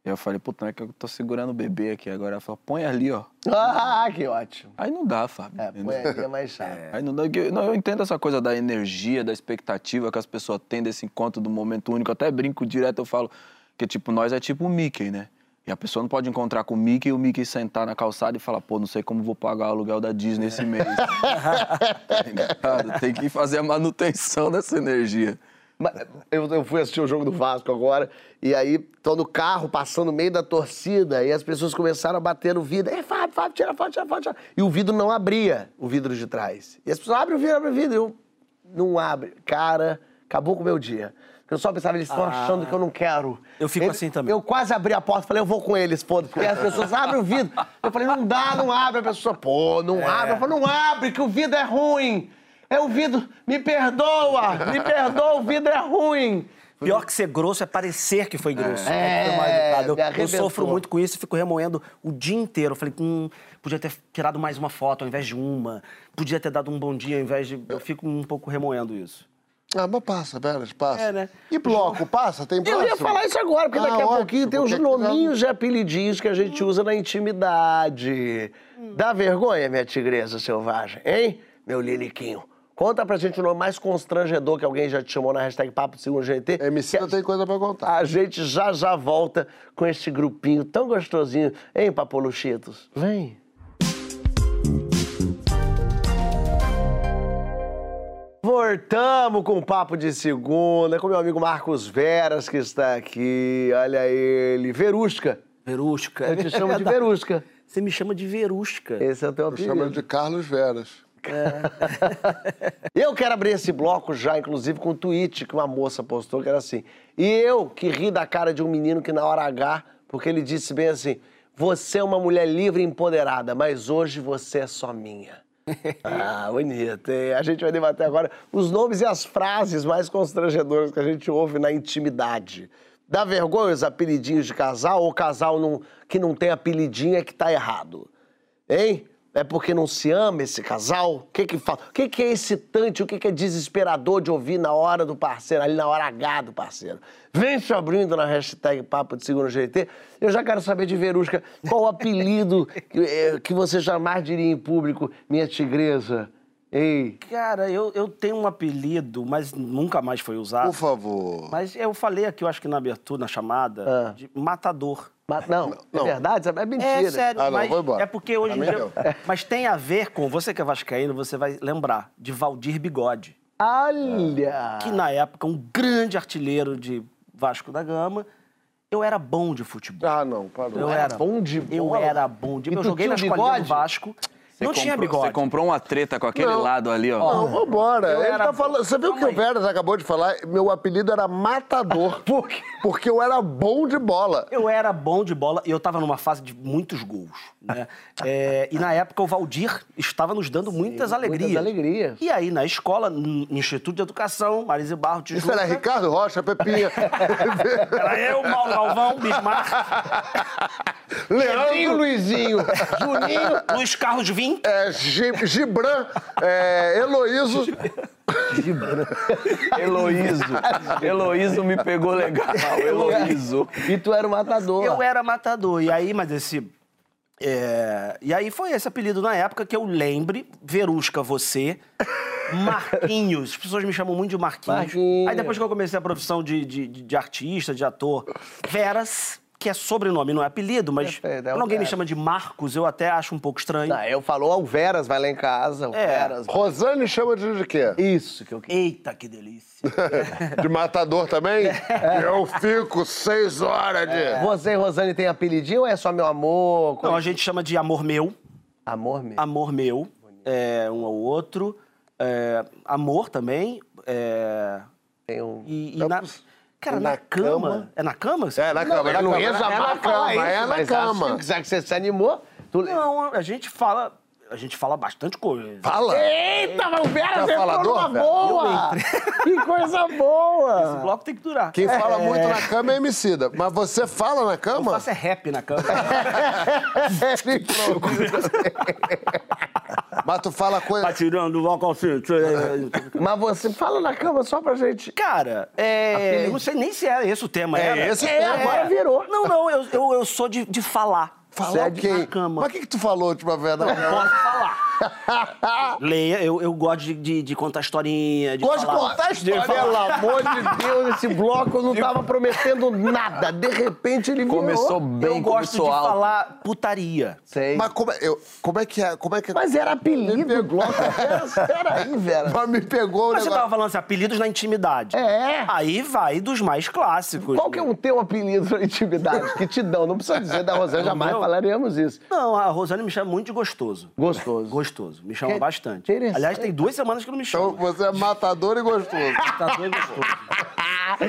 E eu falei, puta, não é que eu tô segurando o bebê aqui agora. Ela falou, põe ali, ó.
Ah, que ótimo.
Aí não dá, Fábio.
É, põe ali é mais chato.
Aí não dá. Não, eu entendo essa coisa da energia, da expectativa que as pessoas têm desse encontro do momento único. Eu até brinco direto, eu falo que, tipo, nós é tipo o Mickey, né? E a pessoa não pode encontrar com o Mickey e o Mickey sentar na calçada e falar, pô, não sei como vou pagar o aluguel da Disney esse mês. (laughs) Tá? Tem que fazer a manutenção dessa energia.
Eu, eu fui assistir o jogo do Vasco agora, e aí tô no carro, passando no meio da torcida, e as pessoas começaram a bater no vidro. É, Fábio, Fábio, tira foto, tira foto, tira. E o vidro não abria, o vidro de trás. E as pessoas, abre o vidro, abre o vidro. Eu, não abre. Cara, acabou com o meu dia. Eu só pensava, eles estão achando que eu não quero.
Eu fico assim também.
Eu quase abri a porta, falei, eu vou com eles, foda Porque as pessoas abrem o vidro. Eu falei, não dá, não abre. A pessoa, pô, não abre. Eu falei, não abre, que o vidro é ruim. É o vidro, me perdoa, me perdoa, o vidro é ruim.
Pior que ser grosso é parecer que foi grosso.
É,
Foi mal educado.
me
Eu, eu sofro muito com isso e fico remoendo o dia inteiro. Eu falei, hum, podia ter tirado mais uma foto ao invés de uma. Podia ter dado um bom dia ao invés de. Eu fico um pouco remoendo isso.
Ah, mas passa, Veras, passa.
É, né?
E bloco, passa? Tem
Eu
próximo?
ia falar isso agora, porque
Ah,
daqui a
ótimo,
pouquinho tem os nominhos de apelidinhos que a gente usa na intimidade. Dá vergonha, minha tigresa selvagem, hein? Meu liliquinho. Conta pra gente o nome mais constrangedor que alguém já te chamou na hashtag Papo Segundo GT.
MC não tem coisa pra contar.
A gente já já volta com este grupinho tão gostosinho, hein, Papoluchitos? Vem. Voltamos com o Papo de Segunda, com meu amigo Marcos Veras, que está aqui. Olha ele. Verusca.
Verusca.
Eu te chamo de (laughs) Verusca.
Você me chama de Verusca.
Esse é o teu apelido.
Chama de Carlos Veras.
Eu quero abrir esse bloco já, inclusive, com um tweet que uma moça postou, que era assim. E eu que ri da cara de um menino que na hora H, porque ele disse bem assim: Você é uma mulher livre e empoderada, mas hoje você é só minha. (laughs) Ah, bonito. hein? A gente vai debater agora os nomes e as frases mais constrangedoras que a gente ouve na intimidade. Dá vergonha os apelidinhos de casal ou casal não- que não tem apelidinho é que tá errado? Hein? É porque não se ama esse casal? O que que fala? O que que é excitante, o que que é desesperador de ouvir na hora do parceiro, ali na hora H do parceiro? Vem se abrindo na hashtag Papo de Segundo GT. Eu já quero saber de Verusca, qual o apelido (laughs) que, eh, que você jamais diria em público, minha tigresa? Ei,
Cara, eu, eu tenho um apelido, mas nunca mais foi usado.
Por favor.
Mas eu falei aqui, eu acho que na abertura, na chamada,
Ah.
de matador.
Mas não, é
não.
verdade? É mentira.
É sério,
Ah, não,
mas
vou embora.
é porque hoje em dia... Mas tem a ver com, você que é vascaíno, você vai lembrar, de Valdir Bigode.
Olha!
que na época um grande artilheiro de Vasco da Gama. Eu era bom de futebol.
Ah, não, parou.
eu
era bom de
Eu
bola?
era bom de
E
Eu joguei na escolinha do
bigode?
Vasco.
Você
não tinha
comprou-
bigode.
Você comprou uma treta com aquele
Não.
lado ali, ó.
Não, vambora.
Eu
Ele
era-
tá falando. Você viu que o
Calma aí.
Veras acabou de falar? Meu apelido era Matador. (laughs) Por quê? Porque eu era bom de bola.
Eu era bom de bola e eu tava numa fase de muitos gols. Né? É, e na época o Valdir estava nos dando muitas alegrias.
muitas alegrias.
E aí na escola, no Instituto de Educação, Marise Barro,
Isso
Tijuca...
era Ricardo Rocha, Pepinha. (laughs)
Era eu, Mauro Galvão, Bismarck,
Leandro,
Luizinho, Juninho.
Luiz Carlos Vim.
É, Gi- Gibran, é, Heloíso.
Heloíso. Heloíso me pegou legal. Heloíso.
E tu era o matador.
Eu era matador. E aí, mas esse. é, E aí foi esse apelido na época que eu lembre, Verusca, você, Marquinhos. As pessoas me chamam muito de Marquinhos.
Marquinhos.
Aí depois que eu comecei a profissão de, de, de- de artista, de ator, Veras, que é sobrenome, não é apelido, mas
Perfeito, é o
quando alguém me
Veras.
chama de Marcos, eu até acho um pouco estranho.
Não, eu falou, o Veras vai lá em casa, o
É.
Veras.
Rosane chama de, de quê?
Isso que eu queria.
Eita, que delícia. (laughs)
De matador também? Eu fico seis horas de.
Você e Rosane tem apelidinho ou é só meu amor?
Não, a gente chama de amor meu.
Amor mesmo.
Amor meu, é, um ao outro. É, amor também. É,
Tem um...
E, e
É
na, cara,
na
na, cama.
cama?
É na cama?
É, na cama, é na
eu não ia
É
falar
cama, é na cama.
assim, já que você se animou... Tu...
Não, a gente fala. A gente fala bastante coisa.
Fala!
Eita, mas o Veras
Tá falador, velho?
boa! Que coisa
Esse
boa!
bloco tem que durar.
Quem fala muito na cama é emicida. Mas você fala na
Eu
cama?
faço é rap na cama. (laughs) (laughs)
Mas tu fala coisa.
tá tirando o vocal
Mas você fala na cama só pra gente...
Cara, é. Eu não sei nem se era esse o tema.
É
era.
esse o
É,
tema.
agora virou.
Não, não, eu, eu, eu sou de, de falar.
Falar
é
na cama.
Mas o que, que tu falou a última vez na cama?
Posso falar. (laughs) Leia, eu, eu gosto de, de, de contar historinha. De
Gosto de
falar.
contar história.
Pelo amor de Deus, esse bloco não tava prometendo nada. De repente ele virou.
Começou bem,
Eu gosto de
começou alto.
falar putaria.
Sei.
Mas como é, eu- como é que é? Como é que
Mas era apelido do bloco. (laughs) Peraí, Vera.
Mas me pegou o
Mas você
negócio.
tava falando assim, apelidos na intimidade.
É.
Aí vai dos mais clássicos.
Qual que é o teu apelido na intimidade que te dão? Não precisa dizer da Rosana, jamais
meu?
Falaríamos isso.
Não, a Rosane me chama muito de gostoso.
Gostoso.
Gostoso. Me chama
Que
bastante. Aliás, tem duas semanas que não me
Então
chama.
você é matador e gostoso. (laughs)
Tá doido gostoso.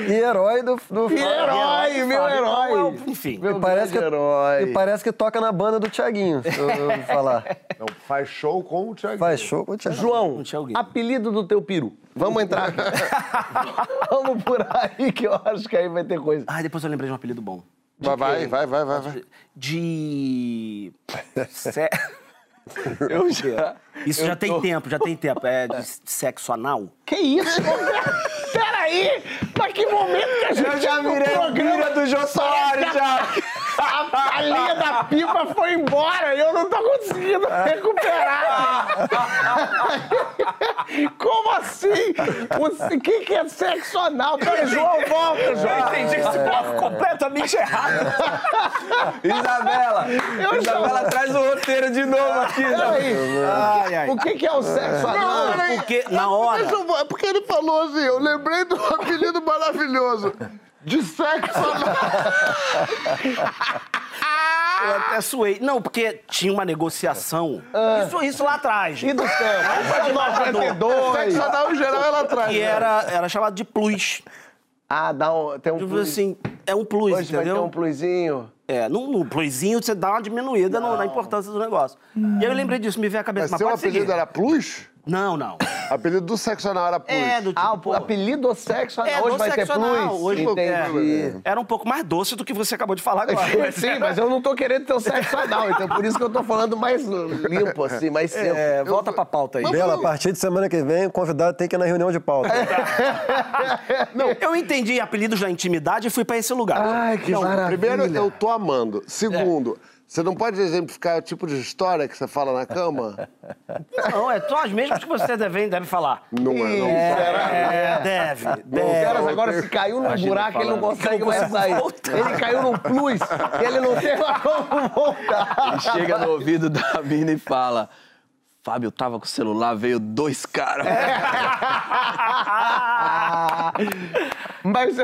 E herói do. do
Que herói, meu herói.
então, eu- Enfim.
Meu
E parece, que,
herói.
e parece que toca na banda do Tiaguinho, se eu eu ouvi falar.
Não, faz show com o Thiago.
Faz show com o Thiaguinho.
João,
alguém.
apelido do teu peru. Vamos entrar. (laughs) Vamos por aí, que eu acho que aí vai ter coisa.
Ah, depois eu lembrei de um apelido bom.
Vai, vai, vai, vai, vai, vai.
De. (laughs)
Eu já.
Isso
eu
já tem
tô-
tempo, já tem tempo. É de (laughs) sexo anal.
Que isso? (laughs) Peraí! Mas que momento que a gente
Eu já
no
virei
programa
do Jô Soares, já.
A, a linha da pipa foi embora e eu não tô conseguindo recuperar. (laughs) Como assim? O que, que é sexo anal? Peraí, João, volta, João.
entendi esse bloco completamente errado.
Isabela! Isabela, traz o roteiro de novo aqui,
Peraí.
Isabela.
Ai, ai.
O que, que é o sexo anal?
peraí.
Porque na hora.
Eu- É porque ele falou assim, eu lembrei do (laughs) apelido maravilhoso. De sexo anal. (laughs)
Eu até suei. Não, porque tinha uma negociação. Isso, isso lá atrás.
E do. 92.
Sexo anal em geral ela traz.
Que era, era chamado de plus.
Ah, dá um, tem um...
Tipo assim, É um plus,
Hoje vai ter
entendeu?
um plusinho.
É, no, no plusinho você dá uma diminuída no- na importância do negócio. E aí eu lembrei disso, me veio a cabeça,
Mas
mas
seu apelido
seguir.
era Plus?
Não, não.
Apelido do sexo anal era Plus.
É, do tipo,
Ah, o
pô,
apelido sexo anal.
É,
Hoje
do
vai ter
sexo anal,
plus.
hoje-
Entendi.
Era um pouco mais doce do que você acabou de falar agora. (laughs)
Sim, mas eu não tô querendo ter o sexo anal, então por isso que eu tô falando mais limpo, assim, mais seco.
É, volta pra pauta aí.
Bela, a partir de semana que vem, o convidado tem que ir na reunião de pauta. (laughs)
Não, eu entendi apelidos da intimidade e fui pra esse lugar.
Ai, que
Não,
maravilha.
primeiro, eu tô amando. Segundo, você não pode exemplificar o tipo de história que você fala na cama?
Não, é só as mesmas que você deve, deve falar.
Não é, não.
É, deve,
O
deve.
Caras agora, se caiu num
Imagina
buraco, ele não consegue mais sair.
voltar.
Ele caiu num plus e ele não tem mais como voltar.
Ele chega no ouvido da mina e fala: Fábio tava com o celular, veio dois caras. (laughs)
Mas,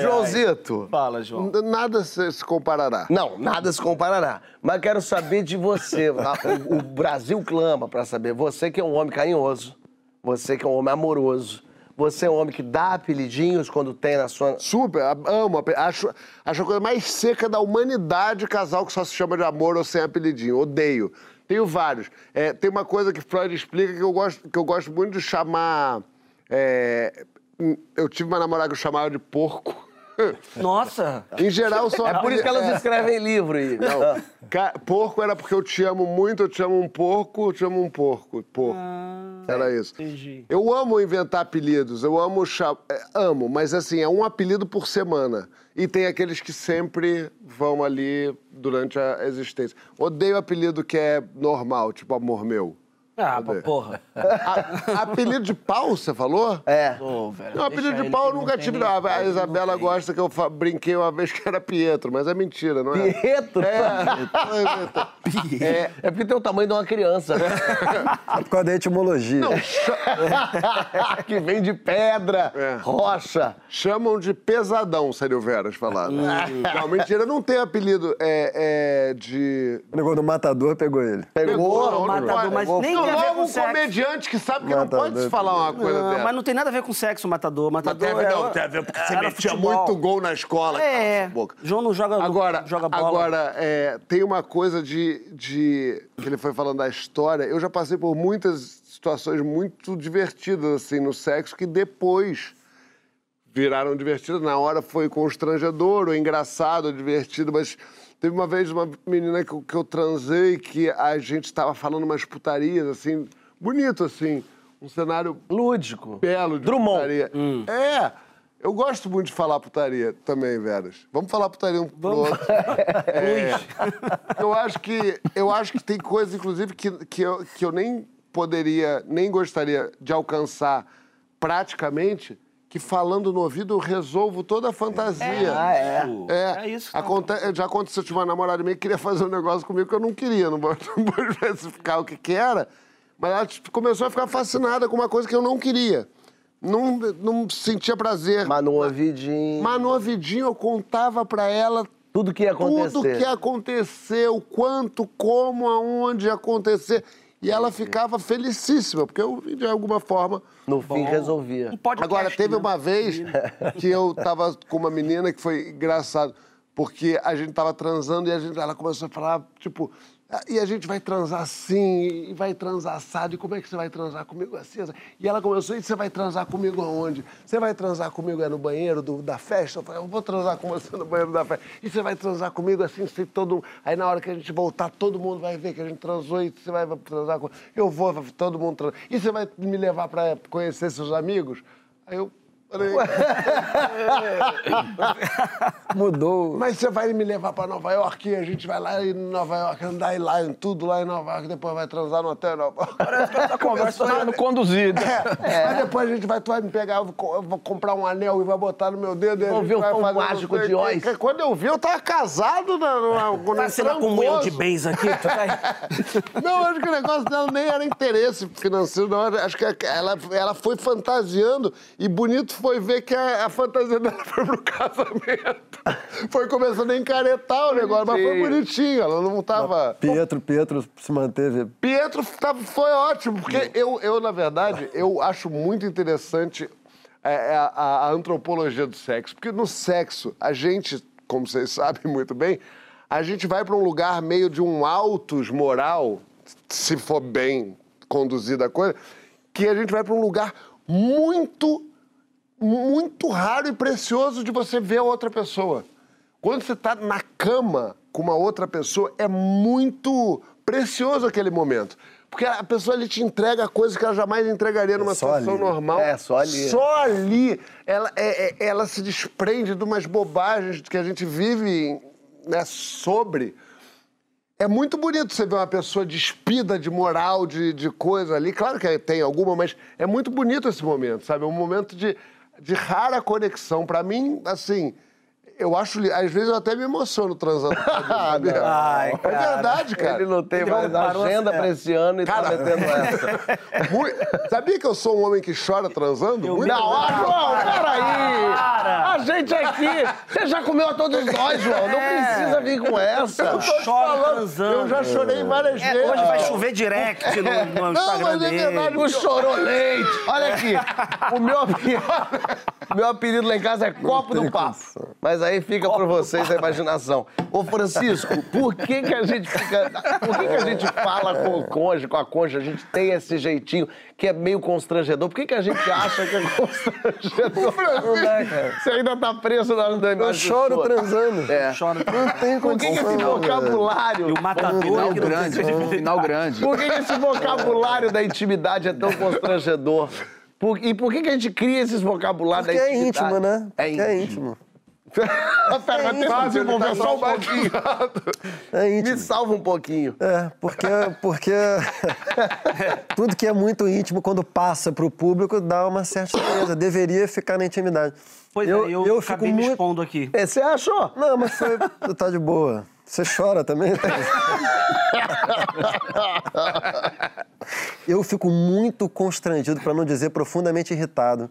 Joãozito,
Fala, João.
Nada se, comparará.
não, nada se comparará. Mas quero saber de você. tá? (laughs) O, o Brasil clama pra saber. Você que é um homem carinhoso, você que é um homem amoroso, você é um homem que dá apelidinhos quando tem na sua...
Super, amo. Acho, acho a coisa mais seca da humanidade casal que só se chama de amor ou sem apelidinho. Odeio. Tenho vários. É, tem uma coisa que Freud explica que eu gosto, que eu gosto muito de chamar. é, eu tive uma namorada que eu chamava de porco.
Nossa!
em geral, são
É por isso que elas
é,
escrevem livro. E...
Não, ca- porco era porque eu te amo muito, eu te amo um porco, eu te amo um porco. Porco. era isso.
entendi.
Eu amo inventar apelidos, eu amo cha- é, amo, mas assim, é um apelido por semana. E tem aqueles que sempre vão ali durante a existência. Odeio apelido que é normal, tipo amor meu.
Ah, porra.
A- apelido de pau, você falou?
É.
Ô, velho.
Não, apelido de pau eu
não
nunca tive. não. A
não
Isabela gosta que eu fa- brinquei uma vez que era Pietro, mas é mentira, não é?
Pietro?
É,
É porque tem o tamanho de uma criança, né?
É por causa da etimologia. (laughs)
que vem de pedra,
É.
rocha.
chamam de pesadão, Sério Veras falado. Não, mentira, não tem apelido é, é, de.
O negócio do matador pegou ele.
Pegou,
não,
matador,
não,
mas
não,
nem
não, logo um
sexo.
comediante que sabe que não
Matador.
pode se falar uma coisa
Não,
dessa.
mas não tem nada a ver com sexo, matador. Matador
tem a ver,
é-
não, tem a ver porque você metia
futebol.
muito gol na escola.
É.
essa boca.
João não joga,
Agora,
não joga bola.
agora é, tem uma coisa de, de. que ele foi falando da história. Eu já passei por muitas situações muito divertidas, assim, no sexo, que depois viraram divertidas. Na hora foi constrangedor, ou engraçado, ou divertido, mas teve uma vez uma menina que, eu- que eu transei que a gente estava falando umas putarias, assim, bonito, assim, um cenário
Lúdico.
belo de
Drummond.
putaria. É, eu gosto muito de falar putaria também, Veras. Vamos falar putaria um pro outro. (laughs) É, eu acho que eu acho que tem coisas, inclusive, que, que, eu, que eu nem poderia, nem gostaria de alcançar praticamente, que falando no ouvido eu resolvo toda a fantasia.
Ah, é.
É,
É isso que
Aconte... Já aconteceu, tinha uma namorada minha que queria fazer um negócio comigo que eu não queria, não vou, (laughs) não vou especificar o que, que era, mas ela tipo, começou a ficar fascinada com uma coisa que eu não queria. Não, não sentia prazer.
Mas no ouvidinho.
Mas no ouvidinho eu contava pra ela
Tudo que ia acontecer.
tudo que aconteceu, quanto, como, aonde ia acontecer. E ela ficava felicíssima, porque eu, de alguma forma,
No fim, resolvia.
Um podcast,
Agora, teve
né?
uma vez que eu tava com uma menina que foi engraçado, porque a gente tava transando e a gente, ela começou a falar, tipo, "Ah, e a gente vai transar assim, e vai transar assado, e como é que você vai transar comigo assim? assim?" E ela começou, e você vai transar comigo aonde? Você vai transar comigo é no banheiro do- da festa? Eu falei, eu vou transar com você no banheiro da festa. E você vai transar comigo assim, se todo Aí na hora que a gente voltar, todo mundo vai ver que a gente transou e você vai transar com... Eu vou, todo mundo transar. E você vai me levar pra conhecer seus amigos? Aí eu falei... (laughs)
Mudou.
Mas você vai me levar pra Nova York e a gente vai lá em Nova York, andar em lá, em tudo lá em Nova York, depois vai transar no hotel em Nova York.
Parece que essa conversa tá sendo conduzida.
É. Mas depois a gente vai, tu vai me pegar, eu vou, eu vou comprar um anel e vai botar no meu dedo. a gente
ver o
vai
pão mágico de. Oz.
Quando eu vi, eu tava casado na, na, na,
Tá sendo com um moinho de bens aqui. tu tá- (laughs)
Não, acho que o negócio dela nem era interesse financeiro, não. Acho que ela, ela foi fantasiando e bonito foi ver que a, a fantasia dela foi pro (laughs) casamento. Foi começando a encaretar o negócio, mas foi bonitinho. Ela não tava.
Pietro, Pietro se manteve.
Pietro tava- foi ótimo, porque eu, eu, na verdade, (laughs) eu acho muito interessante é, é a, a antropologia do sexo. Porque no sexo, a gente, como vocês (laughs) sabem muito bem, a gente vai para um lugar meio de um altos moral, se for bem conduzida a coisa, que a gente vai para um lugar muito, muito raro e precioso de você ver a outra pessoa. Quando você está na cama com uma outra pessoa, é muito precioso aquele momento. Porque a pessoa ali te entrega coisas que ela jamais entregaria numa
só
situação
ali.
normal.
É, só ali.
Só ali. Ela, é- é- ela se desprende de umas bobagens que a gente vive né, sobre. É muito bonito você ver uma pessoa despida de moral, de, de coisa ali. Claro que tem alguma, mas é muito bonito esse momento, sabe? É um momento de, de rara conexão. Pra mim, assim, eu acho. Às vezes eu até me emociono transando. (laughs)
Ai,
é
cara.
verdade, cara.
Ele não tem
Ele
mais
parou
agenda
assim,
pra esse ano e tá
Cara.
metendo (laughs) essa.
Mui- Sabia que eu sou um homem que chora transando? Muito
Não, ah. João, peraí!
Para.
A gente aqui, você já comeu a todos nós, João. Não
É.
precisa vir com essa.
Eu tô falando,
transando.
Eu já chorei várias
É,
vezes.
hoje vai chover direct no, no
Não,
Instagram
mas é
dele.
verdade.
O chorou leite. Olha aqui, (laughs) o meu apelido, (laughs) meu apelido lá em casa é Copo do Papo. Mas aí fica por vocês a imaginação. Ô, Francisco, por que que a gente fica... Por que que a gente fala com o cônjuge, com a cônjuge, a gente tem esse jeitinho que é meio constrangedor? Por que que a gente acha que é constrangedor? (laughs) Você ainda tá preso na, na
Eu
imagem
choro
sua.
transando.
É.
Chora
Não tem
Por que, que esse vocabulário...
E o matador
Final grande, final grande.
Por que, que esse vocabulário da intimidade é tão constrangedor? Por- e por que, que a gente cria esses vocabulários
Porque
da
é íntimo, né?
É
Porque é
íntimo.
íntimo.
Pera, deixa eu desenvolver só um pouquinho. (laughs)
É
Me
íntimo.
salva um pouquinho.
É, porque, porque (laughs) tudo que é muito íntimo, quando passa pro público, dá uma certa estranheza. Deveria ficar na intimidade.
Pois é, eu,
eu
acabei
fico
me
muito...
expondo aqui.
É, Você achou?
Não, mas foi... Tu tá de boa. Você chora também? (laughs) Eu fico muito constrangido, para não dizer profundamente irritado,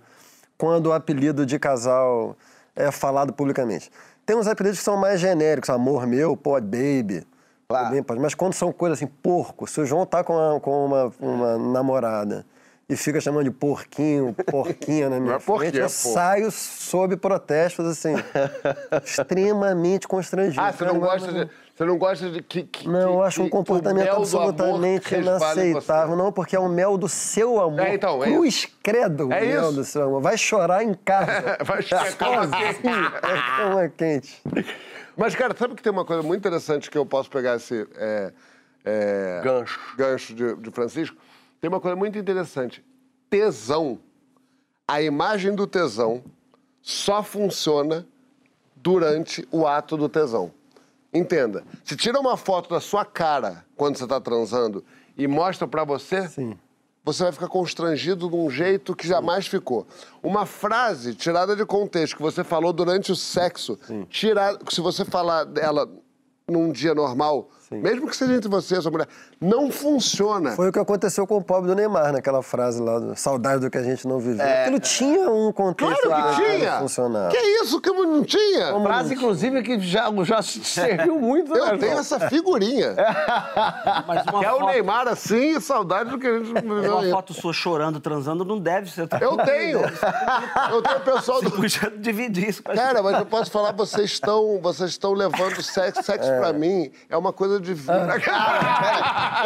quando o apelido de casal é falado publicamente. Tem uns apelidos que são mais genéricos, amor meu, pô, baby.
Claro.
bem, pode- Mas quando são coisas assim, porco, se o João tá com, uma, com uma, uma namorada e fica chamando de porquinho, porquinha na minha
é
frente,
é
eu
porco.
saio sob protestos, assim, extremamente constrangido.
Ah, você não gosta de. Você não gosta de que. que
Não, eu acho um
o
comportamento absolutamente inaceitável. Não, porque é o mel do seu amor.
É, então, é
Cruz credo o
É
mel
isso.
do seu amor. Vai chorar em casa. (laughs)
Vai
Sozinho. É cama quente.
Mas, cara, sabe que tem uma coisa muito interessante que eu posso pegar esse é, é,
Gancho.
gancho de, de Francisco? Tem uma coisa muito interessante. Tesão. A imagem do tesão só funciona durante o ato do tesão. Entenda. Se tira uma foto da sua cara quando você está transando e mostra pra você,
Sim.
você vai ficar constrangido de um jeito que jamais ficou. Uma frase tirada de contexto que você falou durante o sexo, tira, se você falar dela num dia normal, mesmo que seja entre você e a sua mulher, não funciona.
Foi o que aconteceu com o pobre do Neymar, naquela frase lá, do, saudade do que a gente não viveu. Aquilo tinha um contexto
Claro que tinha!
funcionar.
Que isso que não tinha?
Frase, inclusive, que já, já serviu muito, né,
Eu tenho
João?
essa figurinha. (laughs)
Uma
Que é o
foto,
Neymar assim e saudade do que a gente não viveu
uma foto sua chorando, transando, não deve ser.
Eu tenho! Eu tenho o pessoal do
Podia dividir isso com a gente.
Cara, mas eu posso falar, vocês estão, vocês estão levando sexo. Sexo pra mim é uma coisa divina.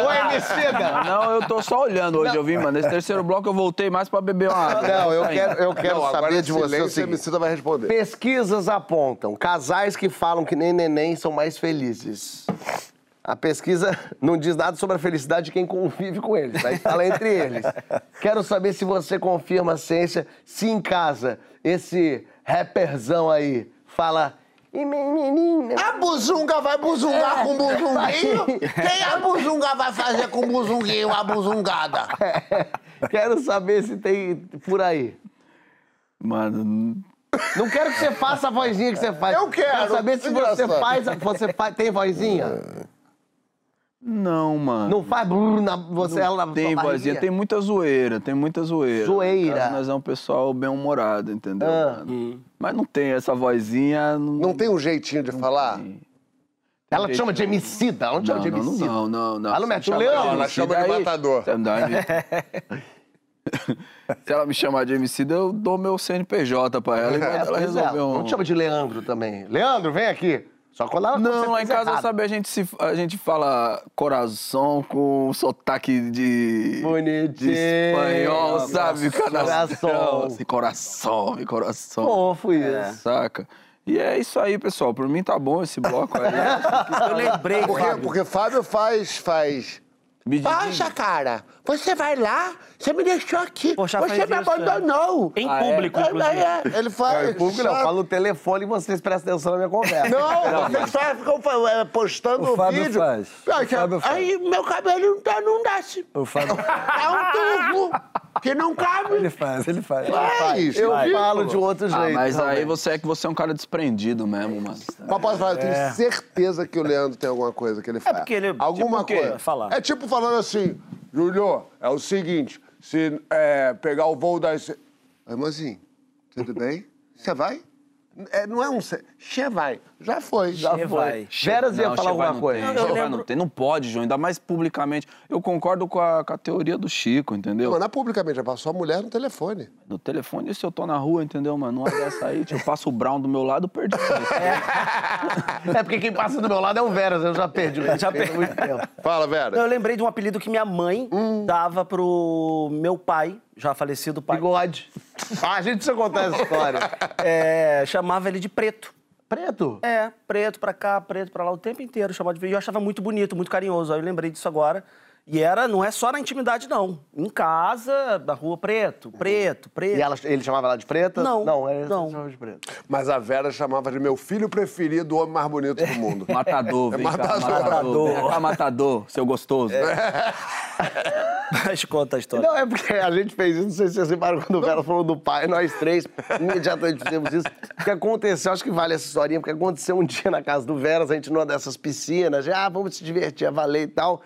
Ô, Emicida! (laughs)
Não, eu tô só olhando hoje, eu vim, mano. Nesse terceiro bloco eu voltei mais pra beber uma água.
Não, eu quero, eu quero
Não,
saber de você o
silêncio,
seguinte.
Emicida vai responder.
Pesquisas apontam casais que falam que nem neném são mais felizes. A pesquisa (laughs) não diz nada sobre a felicidade de quem convive com eles, aí fala entre eles. Quero saber se você confirma a ciência, se em casa esse rapperzão aí fala. "E menina,
A buzunga vai buzungar com buzunguinho? Quem a buzunga vai fazer com buzunguinho a buzungada?
Quero saber se tem por aí.
Mano,
Não quero que você faça a vozinha que você faz.
Eu quero.
Quero saber se você faz. Você faz, tem vozinha?
não, mano.
Não faz brrr na, você, ela na
Tem vozinha, tem muita zoeira, tem muita zoeira.
Zoeira.
Caso, Nós é um pessoal bem-humorado, entendeu?
Ah.
mano? Mas não tem essa vozinha. Não,
Não tem um jeitinho de falar?
Ela te chama de emicida. Ela não te chama
não,
de
não,
emicida.
não, não, não.
Ela não mete
Chama
o leão,
de
ela
homicida
chama de
aí.
matador.
Você não dá- Se ela me chamar de MC, eu dou meu CNPJ pra ela e mando ela
é,
resolver um...
Não te chama de Leandro também. Leandro, vem aqui. Só quando ela
Não, lá em casa,
errado.
sabe, a gente, se, a gente fala coração com sotaque de.
Bonitinho.
De espanhol, sabe?
Coração.
Assim, Coração, e coração.
Fofo isso.
Saca? E é isso aí, pessoal. Por mim tá bom esse bloco aí. (laughs)
Eu lembrei,
Porque,
Fábio.
porque Fábio faz. faz...
Me
Baixa, cara. Você vai lá, você me deixou aqui.
Poxa,
você
faz
me
isso, é.
abandonou.
Em
Ah, é?
público,
É,
inclusive.
é, ele faz.
É, em público não, fala no telefone e vocês prestam atenção na minha conversa.
Não, vocês só ficam postando
O Fábio
vídeo.
faz. O
Aí,
Fábio faz.
aí meu cabelo não, tá- não desce.
O Fábio... (laughs)
É um tubo que não (laughs) cabe.
Ele faz, ele faz.
É isso.
Eu
ridículo.
falo de outro jeito.
Ah, mas aí
também.
você é que você é um cara desprendido mesmo, mano.
Mas posso falar, eu tenho certeza que o Leandro tem alguma coisa que ele faz.
porque ele-
Alguma
tipo o quê?
coisa.
Falar.
É tipo falando assim, Júlio, é o seguinte, se é, pegar o voo das... Irmãozinho, tudo bem? Você vai? É, não é um... Você vai. Já foi. Já
Che
foi.
vai.
Veras ia
Não,
falar alguma
não
coisa.
Tem,
Eu
vai
lembro-
não tem. Não pode, João, ainda mais publicamente. Eu concordo com a, com a teoria do Chico, entendeu?
Mas não é publicamente, é pra sua mulher no telefone.
No telefone, se eu tô na rua, entendeu, mano? Não é dessa aí, eu passo o Brown do meu lado, eu perdi. (laughs)
É porque quem passa do meu lado é o Veras, eu já perdi. o
Já
há muito tempo.
Fala, Vera.
Eu lembrei de um apelido que minha mãe dava pro meu pai, já falecido pai.
Bigode. Ah, a gente precisa contar essa história. (laughs)
É, chamava ele de preto.
Preto?
É, preto pra cá, preto pra lá, o tempo inteiro chamava de. E eu achava muito bonito, muito carinhoso. Aí eu lembrei disso agora. E era, não é só na intimidade, não. Em casa, na rua, preto, preto, preto.
E ela, ele chamava ela de preta?
Não,
Não, ele
não.
chamava de preto.
Mas a Vera chamava de meu filho preferido, o homem mais bonito do mundo. (laughs)
Matador, vem cá,
matador.
matador. Vem cá, matador, seu gostoso. (laughs)
Mas conta a história.
Não, é porque a gente fez isso, não sei se vocês reparam quando o Vera falou do pai, nós três imediatamente fizemos isso. O que aconteceu, acho que vale essa historinha, porque aconteceu um dia na casa do Veras, a gente numa dessas piscinas, já, ah, vamos se divertir, a valer e tal.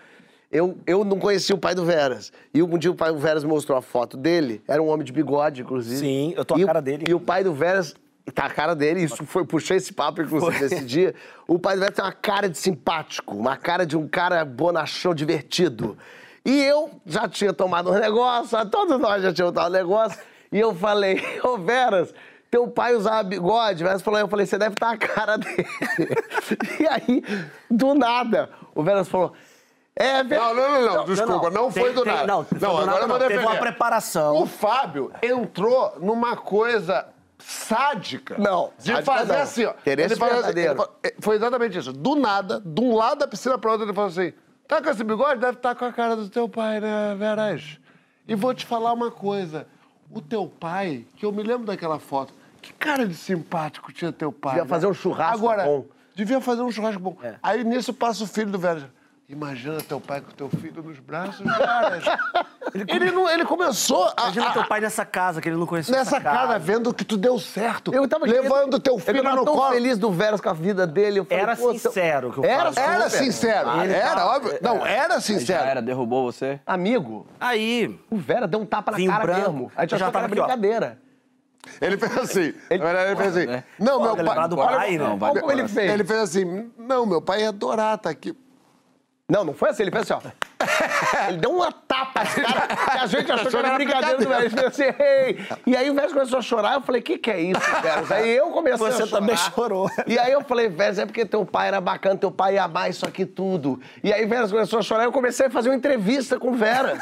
Eu, eu não conhecia o pai do Veras. E um dia o pai do Veras mostrou a foto dele, era um homem de bigode, inclusive.
Sim, eu tô a
E
cara dele.
E o pai do Veras. Tá a cara dele, isso foi, puxei esse papo, inclusive, nesse dia. O pai do Veras tem uma cara de simpático, uma cara de um cara bonachão, divertido. E eu já tinha tomado um negócio, todos nós já tínhamos tomado um negócio, e eu falei, (laughs) ô Veras, teu pai usava bigode, o Veras falou, eu falei, você deve estar a cara dele. (laughs) e aí, do nada, o Veras falou, é
Não, não, não, não, desculpa, não, foi
Tem-
do
tem-
nada.
Não, foi do
agora
nada,
eu vou
não. Teve
defender.
uma preparação.
O Fábio entrou numa coisa sádica.
Não,
De
sádica
fazer
não.
assim, ó.
Interesse
Ele assim,
verdadeiro.
ele falou- é, foi exatamente isso. Do nada, de um lado da piscina para outro, ele falou assim: tá com esse bigode? Deve estar com a cara do teu pai, né, Veras? E vou te falar uma coisa. O teu pai, que eu me lembro daquela foto, que cara de simpático tinha teu pai.
Devia
né?
fazer um churrasco
Agora,
bom.
devia fazer um churrasco bom.
É.
Aí nisso passa o filho do Veras. Imagina teu pai com teu filho nos braços, Veras. (laughs) ele, não, ele começou a,
Imagina
a-
teu pai nessa casa, que ele não conhecia
nessa
essa casa.
cara vendo que tu deu certo.
Eu tava
levando teu
eu
filho
tava
no
tão
colo.
feliz do Veras com a vida dele. Eu falei,
Era sincero que eu
Era,
falo.
Era sincero.
Ele
era,
tava-
óbvio. Não, era
Já
sincero.
era, derrubou você?
Amigo,
Aí,
o Vera deu um tapa na cara
branco.
mesmo. A gente
Eu
achou
já
que era
tava ó.
brincadeira.
Ele fez assim.
Ele-
ele fez assim.
né?
Não, meu pai.
do pai, né?
Não, vai
como ele fez.
Ele fez assim. Não, meu pai ia adorar estar aqui.
Não, não foi assim. Ele fez assim, ó. (laughs) ele deu uma tapa na cara que a gente achou que era brincadeira do assim, ei. E aí o Veras começou a chorar. Eu falei, o que, que é isso, Veras? Aí eu comecei a
Você
chorar.
também chorou.
E aí eu falei, Veras, é porque teu pai era bacana, teu pai ia amar isso aqui tudo. E aí o Veras começou a chorar. Eu comecei a fazer uma entrevista com o Veras.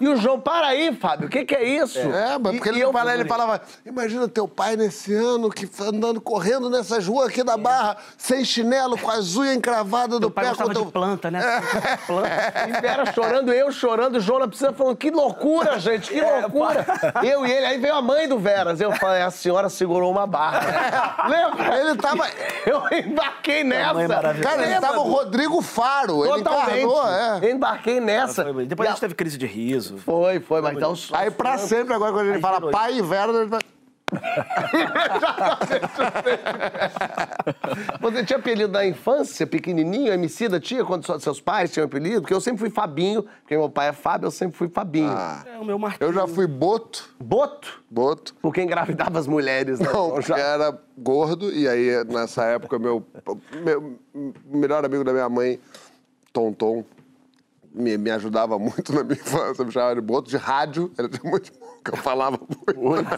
E o João, para aí, Fábio, o que, que é isso?
É, mas
E-
porque
e
ele,
eu
falava, ele
falei,
falava, imagina teu pai nesse ano, que foi andando, correndo nessas ruas aqui da Barra, sem chinelo, com as unhas encravadas do
teu pai
pé.
gostava
com
de
teu-
planta, né? Planta. (laughs)
Chorando, eu chorando, o João na piscina falando, que loucura, gente, que loucura. Eu e ele, aí veio a mãe do Veras. Eu falei, a senhora segurou uma barra. (laughs) Lembra?
Ele tava...
Eu embarquei nessa.
é.
Cara, ele tava o Rodrigo Faro. Ele
Totalmente.
encarnou, é.
Eu embarquei nessa.
Depois
E
a gente teve crise de riso.
Foi, foi, mas então... só-
Aí pra sempre, agora, quando ele
Aí
fala pai e Vera, ele vai... (laughs)
Você tinha apelido na infância, pequenininho? Emicida tinha quando só- seus pais tinham apelido? Porque eu sempre fui Fabinho, porque meu pai é Fábio, eu sempre fui Fabinho.
É o meu marquinho.
Eu já fui boto,
Boto,
boto.
porque engravidava as mulheres, né?
Não,
Então,
porque era gordo, e aí, nessa época, meu, meu melhor amigo da minha mãe, Tonton, me, me ajudava muito na minha infância, me chamava de boto de rádio, era de muito que eu falava muito. (laughs)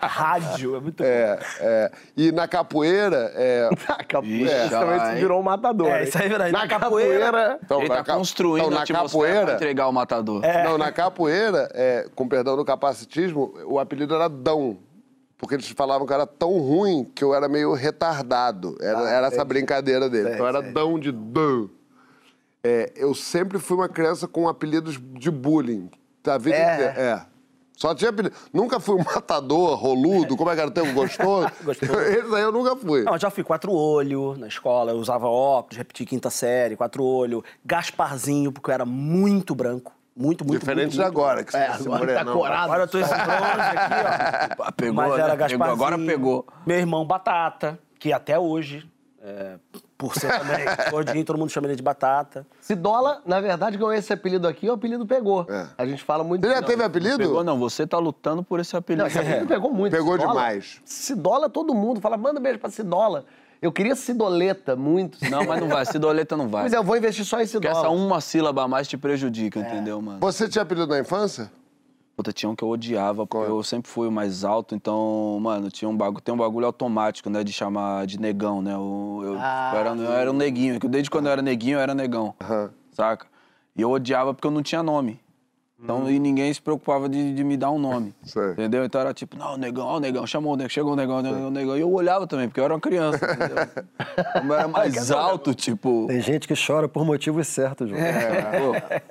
Rádio, é muito
É, é. E na capoeira, é, (laughs)
A capoeira.
Ixi,
Isso também virou um matador.
É, isso aí é verdade.
Na
Na
capoeira.
então,
Ele
na
tá construindo
então,
a
na
pra
capoeira,
entregar o matador.
Não, na capoeira, é, com perdão do capacitismo, o apelido era Dão. Porque eles falavam que eu era tão ruim que eu era meio retardado. Era, era essa brincadeira dele. então era Dão de Dão. É, eu sempre fui uma criança com apelidos de bullying. Da vida
É.
inteira. É. Só tinha apelido. Nunca fui um (laughs) matador, roludo, como é que era o termo? Gostoso? (laughs)
Gostoso.
Esse aí eu nunca fui.
Não, eu já fui quatro olho na escola, eu usava óculos, repeti quinta série, quatro olho, Gasparzinho, porque eu era muito branco. Muito, muito
Diferente
muito,
de
muito
agora, que você
É,
tá se
agora tá corado.
Agora eu tô esse bronze aqui, ó.
Pegou,
Mas
né?
era
Pegou,
Gasparzinho.
agora pegou.
Meu irmão Batata, que até hoje, é, por ser também gordinho, todo mundo chama ele de Batata.
Cidola, na verdade, ganhou esse apelido aqui, o apelido pegou.
É.
A gente fala muito...
Você já
Não,
teve apelido?
Pegou, não. Você tá lutando por esse apelido.
Não, esse apelido pegou muito.
Pegou
Cidola.
demais.
Cidola, todo mundo fala, manda um beijo pra Cidola. Eu queria Cidoleta muito.
Não, mas não vai. Cidoleta não vai.
Mas eu vou investir só em
Porque
Cidola.
essa uma sílaba a mais te
É.
prejudica, entendeu, mano?
Você tinha apelido na infância?
Puta, tinha um que eu odiava, porque
Qual?
eu sempre fui o mais alto, então, mano, tinha um bagulho, tem um bagulho automático, né, de chamar de negão, né? Eu, eu,
Ah,
eu era, eu era um neguinho, desde quando eu era neguinho, eu era negão,
Aham.
saca? E eu odiava porque eu não tinha nome. Então, e ninguém se preocupava de, de me dar um nome. (laughs)
Sei.
Entendeu? Então era tipo, não, negão, ó, o negão, chamou o negão, chegou o negão, o negão, o negão. E eu olhava também, porque eu era uma criança, entendeu? Como era mais alto, tipo.
Tem gente que chora por motivos certos, João.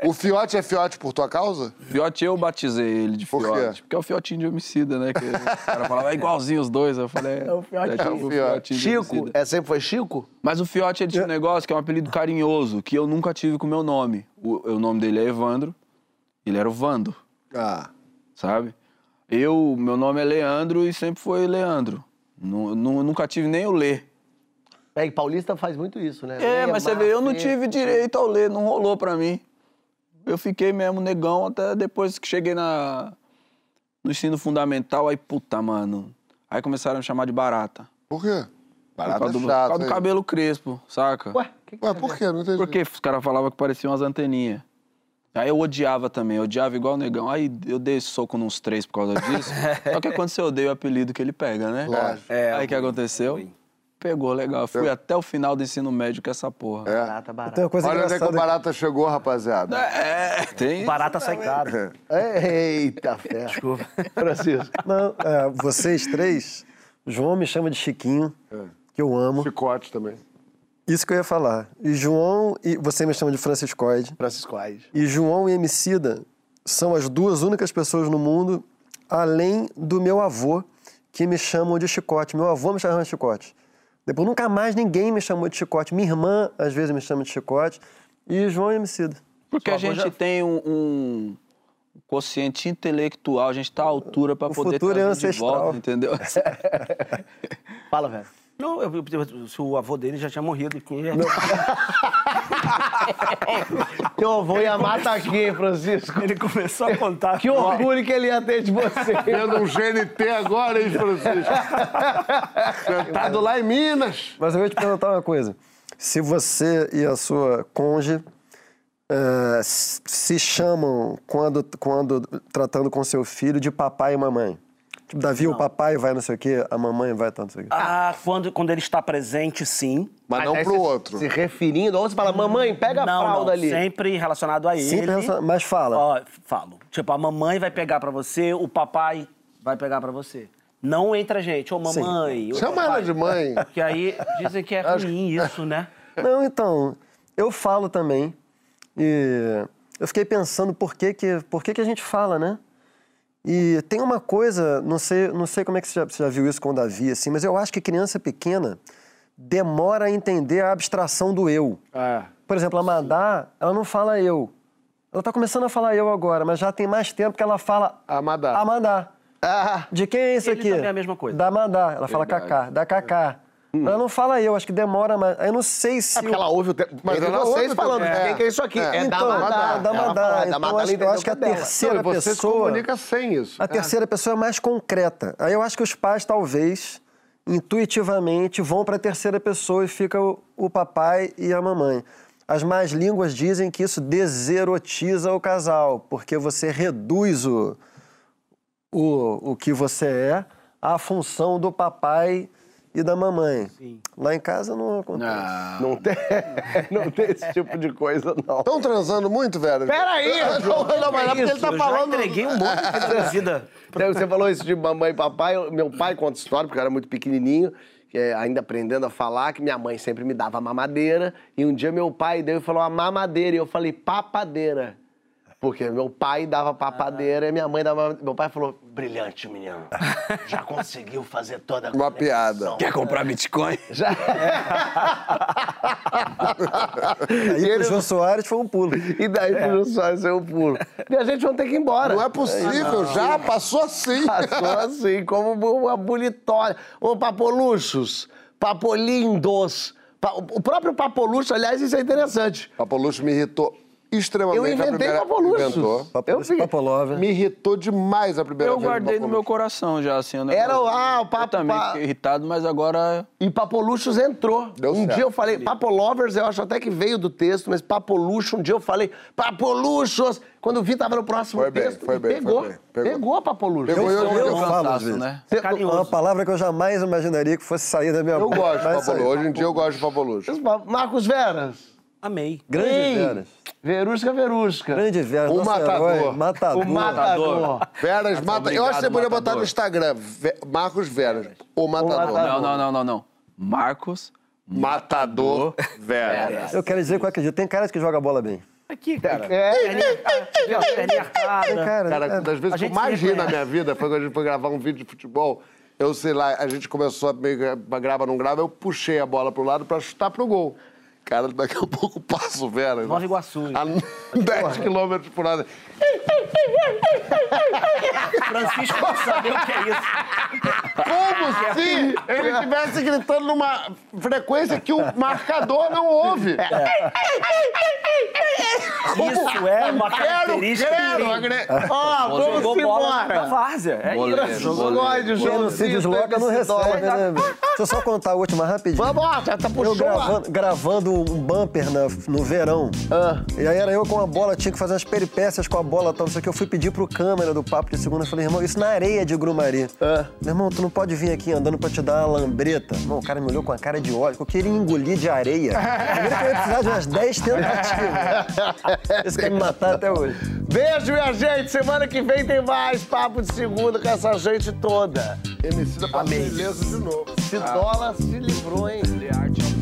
Pô,
O fiote é fiote por tua causa?
Fiote, eu batizei ele de
Por quê?
Fiote. Porque é o Fiotinho de homicida, né? Que o cara falava, é igualzinho os dois. Eu falei, é,
o Fiotinho.
é,
É o Fiote.
de
Chico,
homicida.
é, sempre foi Chico?
Mas o Fiote, ele tinha um negócio que é um apelido carinhoso, que eu nunca tive com o meu nome. O, o nome dele é Evandro, ele era o Vando,
Ah.
sabe? Eu, meu nome é Leandro e sempre foi Leandro. Nu- nu- nunca tive nem o Lê.
É, e paulista faz muito isso, né?
É,
Leia,
mas você vê, eu não tive direito ao ler, não rolou pra mim. Eu fiquei mesmo negão até depois que cheguei na, no ensino fundamental, aí, puta, mano. Aí começaram a me chamar de barata.
Por quê?
Por
Barata
causa
é
do, por causa do cabelo crespo, saca?
Ué, que que
Ué, por quê? Não entendi.
Porque os caras falavam que pareciam umas anteninhas. Aí eu odiava também, eu odiava igual o negão. Aí eu dei soco nos três por causa disso. (laughs) Só que quando você odeia o apelido que ele pega, né?
Lógico.
É,
Aí o que aconteceu? Pegou, legal. Eu fui até o final do ensino médio com essa porra.
É.
Barata, barata.
Tem uma coisa
Olha onde é que o. Barata chegou, rapaziada.
É, tem.
Barata sai caro. (laughs)
Eita, fé. Desculpa. Francisco.
Não, é, vocês três, João me chama de Chiquinho, que eu amo.
Chicote também.
Isso que eu ia falar. E João, e você me chama de Franciscoide.
Francisco Aires.
E João e Emicida são as duas únicas pessoas no mundo, além do meu avô, que me chamam de Chicote. Meu avô me chama de Chicote. Depois nunca mais ninguém me chamou de Chicote. Minha irmã, às vezes, me chama de Chicote. E João e Emicida.
Porque a gente tem um, um quociente intelectual, a gente tá à altura pra
O
poder
futuro é
trazer de
ancestral.
volta, entendeu? (laughs) (laughs)
Fala, velho.
Não, eu, eu- se o avô dele já tinha morrido. Que... (laughs)
Teu avô ia matar aqui, hein, Francisco?
Ele começou a contar.
Que orgulho que ele ia ter de você.
Tendo um GNT agora, hein, Francisco? Sentado lá em Minas.
Mas eu vou te perguntar uma coisa. Se você e a sua cônjuge eh, s- se chamam, quando, quando tratando com seu filho, de papai e mamãe. Tipo, Davi, o papai vai não sei o quê, a mamãe vai tanto não sei o quê.
Ah, quando, quando ele está presente, sim.
Mas não pro
você
outro.
Se referindo, ou você fala, mamãe, pega a
não,
fralda
não,
ali.
sempre relacionado a ele.
Sempre relaciona- mas fala.
Ó, falo. Tipo, a mamãe vai pegar pra você, o papai vai pegar pra você. Não entra gente, ô mamãe. ô
Chama ela
papai.
de mãe. (laughs)
Porque aí dizem que é ruim isso, né? (laughs)
Não, então, eu falo também. E eu fiquei pensando por que que, por que, que a gente fala, né? E tem uma coisa, não sei, não sei como é que você já, você já viu isso com o Davi, assim, mas eu acho que criança pequena demora a entender a abstração do eu.
É.
Por exemplo, a Madá, ela não fala eu. Ela tá começando a falar eu agora, mas já tem mais tempo que ela fala
Amadá.
Amadá.
Ah,
De quem é isso
Ele
aqui?
também é a mesma coisa.
Da Madá. Ela fala
Verdade.
Cacá. Da Cacá. Ela não fala eu, acho que demora mais. Aí eu não sei se.
é porque ela ouve o tempo.
Mas
Mas
ela ouve
falando,
também.
quem que é isso aqui?
É.
É,
então,
da Madá.
da
Ela
Madá.
fala, da
Então, acho, eu acho que a
é
terceira
Não, e você se
pessoa.
comunica sem isso.
A terceira pessoa é mais concreta. Aí eu acho que os pais, talvez, intuitivamente, vão para a terceira pessoa e fica o, o papai e a mamãe. As más línguas dizem que isso deserotiza o casal, porque você reduz o, o, o que você é à função do papai e da mamãe. Lá em casa não acontece.
Ah,
Não tem, (laughs) não tem esse tipo de coisa, não.
Estão transando muito, Vera?
Peraí,
Não, não, mas é porque ele tá
Eu
falando...
já entreguei um monte da minha vida.
Então, Você falou isso de mamãe e papai. eu- Meu pai conta história, porque eu era muito pequenininho, que é, ainda aprendendo a falar, que minha mãe sempre me dava mamadeira. E um dia meu pai deu e falou uma mamadeira. E eu falei papadeira. Porque meu pai dava papadeira e minha mãe dava. Meu pai falou: brilhante, menino. Já conseguiu fazer toda a
Uma
conexão."
piada.
Quer comprar Bitcoin?
Já.
Aí pro Jô Soares foi um pulo.
E daí pro só esse é o pulo. E a gente vai ter que ir embora.
Não é possível, já passou assim.
Passou assim, como uma bonitória. Ô, papoluchos, papolindos. Pa- O próprio papolucho, aliás, isso é interessante.
Papolucho me irritou extremamente.
Eu inventei
primeira-. Inventou.
Eu fiquei-.
Me irritou demais a primeira
Eu
vez.
guardei no meu coração já, assim. o
Era lá, o
Eu
papo.
também
pa-
fiquei irritado, mas agora...
E Papoluchos entrou.
Deu
um
certo.
dia eu falei, Papolovers, eu acho até que veio do texto, mas Papolucho, um dia eu falei, Papoluchos. Quando eu vi, tava no próximo
Foi bem,
texto.
foi
e
bem,
pegou,
foi bem. Pegou.
Pegou. Papolucho.
Pegou eu,
eu
eu,
falo às vezes.
né?
É uma palavra que eu jamais imaginaria que fosse sair da minha
eu
boca.
gosto de. Papolucho. Hoje em dia eu gosto de Papolucho.
Marcos Veras.
Amei.
Grande
Ei,
Veras.
Verusca, Verusca.
Grande Veras.
O matador.
herói, matador.
O matador.
Veras, mata. Eu acho que você podia botar
matador.
no Instagram. Marcos Veras. O matador.
matador.
Não, não, não, não, não. Marcos
Matador Veras.
Eu quero dizer que eu acredito. Tem cara que joga bola bem.
Aqui, cara.
É.
Perninha, ah, perninha arcada.
Cara,
Cara,
é-
das vezes
A
que eu
gente
mais ri na
reconhece.
minha vida foi quando a gente foi gravar um vídeo de futebol. Eu sei lá, a gente começou a meio que grava, não grava, eu puxei a bola pro lado pra chutar pro gol. Cara, daqui a pouco passa o Vera.
Nova Iguaçu.
A 10 km por hora.
Francisco não sabe o que é isso.
Como se ele estivesse gritando numa frequência que o marcador não ouve.
Isso é uma
Quero,
característica.
quero. agre-
Ó, vamos
Jogou bola na
embora.
várzea. É isso.
goleiro.
Gosto de
Quem não se desloca não recebe, né? Deixa eu só contar a última rapidinho.
Vamos, já tá
Eu
puxando lá.
gravando, gravando um bumper na- no verão.
Ah.
E aí era eu com a bola, tinha que fazer umas peripécias com a bola, tal, não sei o que. Eu fui pedir pro câmera do Papo de Segunda. Falei, irmão, isso na areia de Grumari.
Ah.
Meu irmão, tu não pode vir aqui andando pra te dar uma lambreta. Não, o cara me olhou com a cara de óleo, que eu queria engolir de areia. Primeiro que eu ia precisar de umas 10 tentativas. (laughs) Esse quer me matar até hoje.
Beijo, minha gente. Semana que vem tem mais Papo de Segunda com essa gente toda.
Emicida pra beleza de novo.
Se dólar se livrou, hein?
De arte.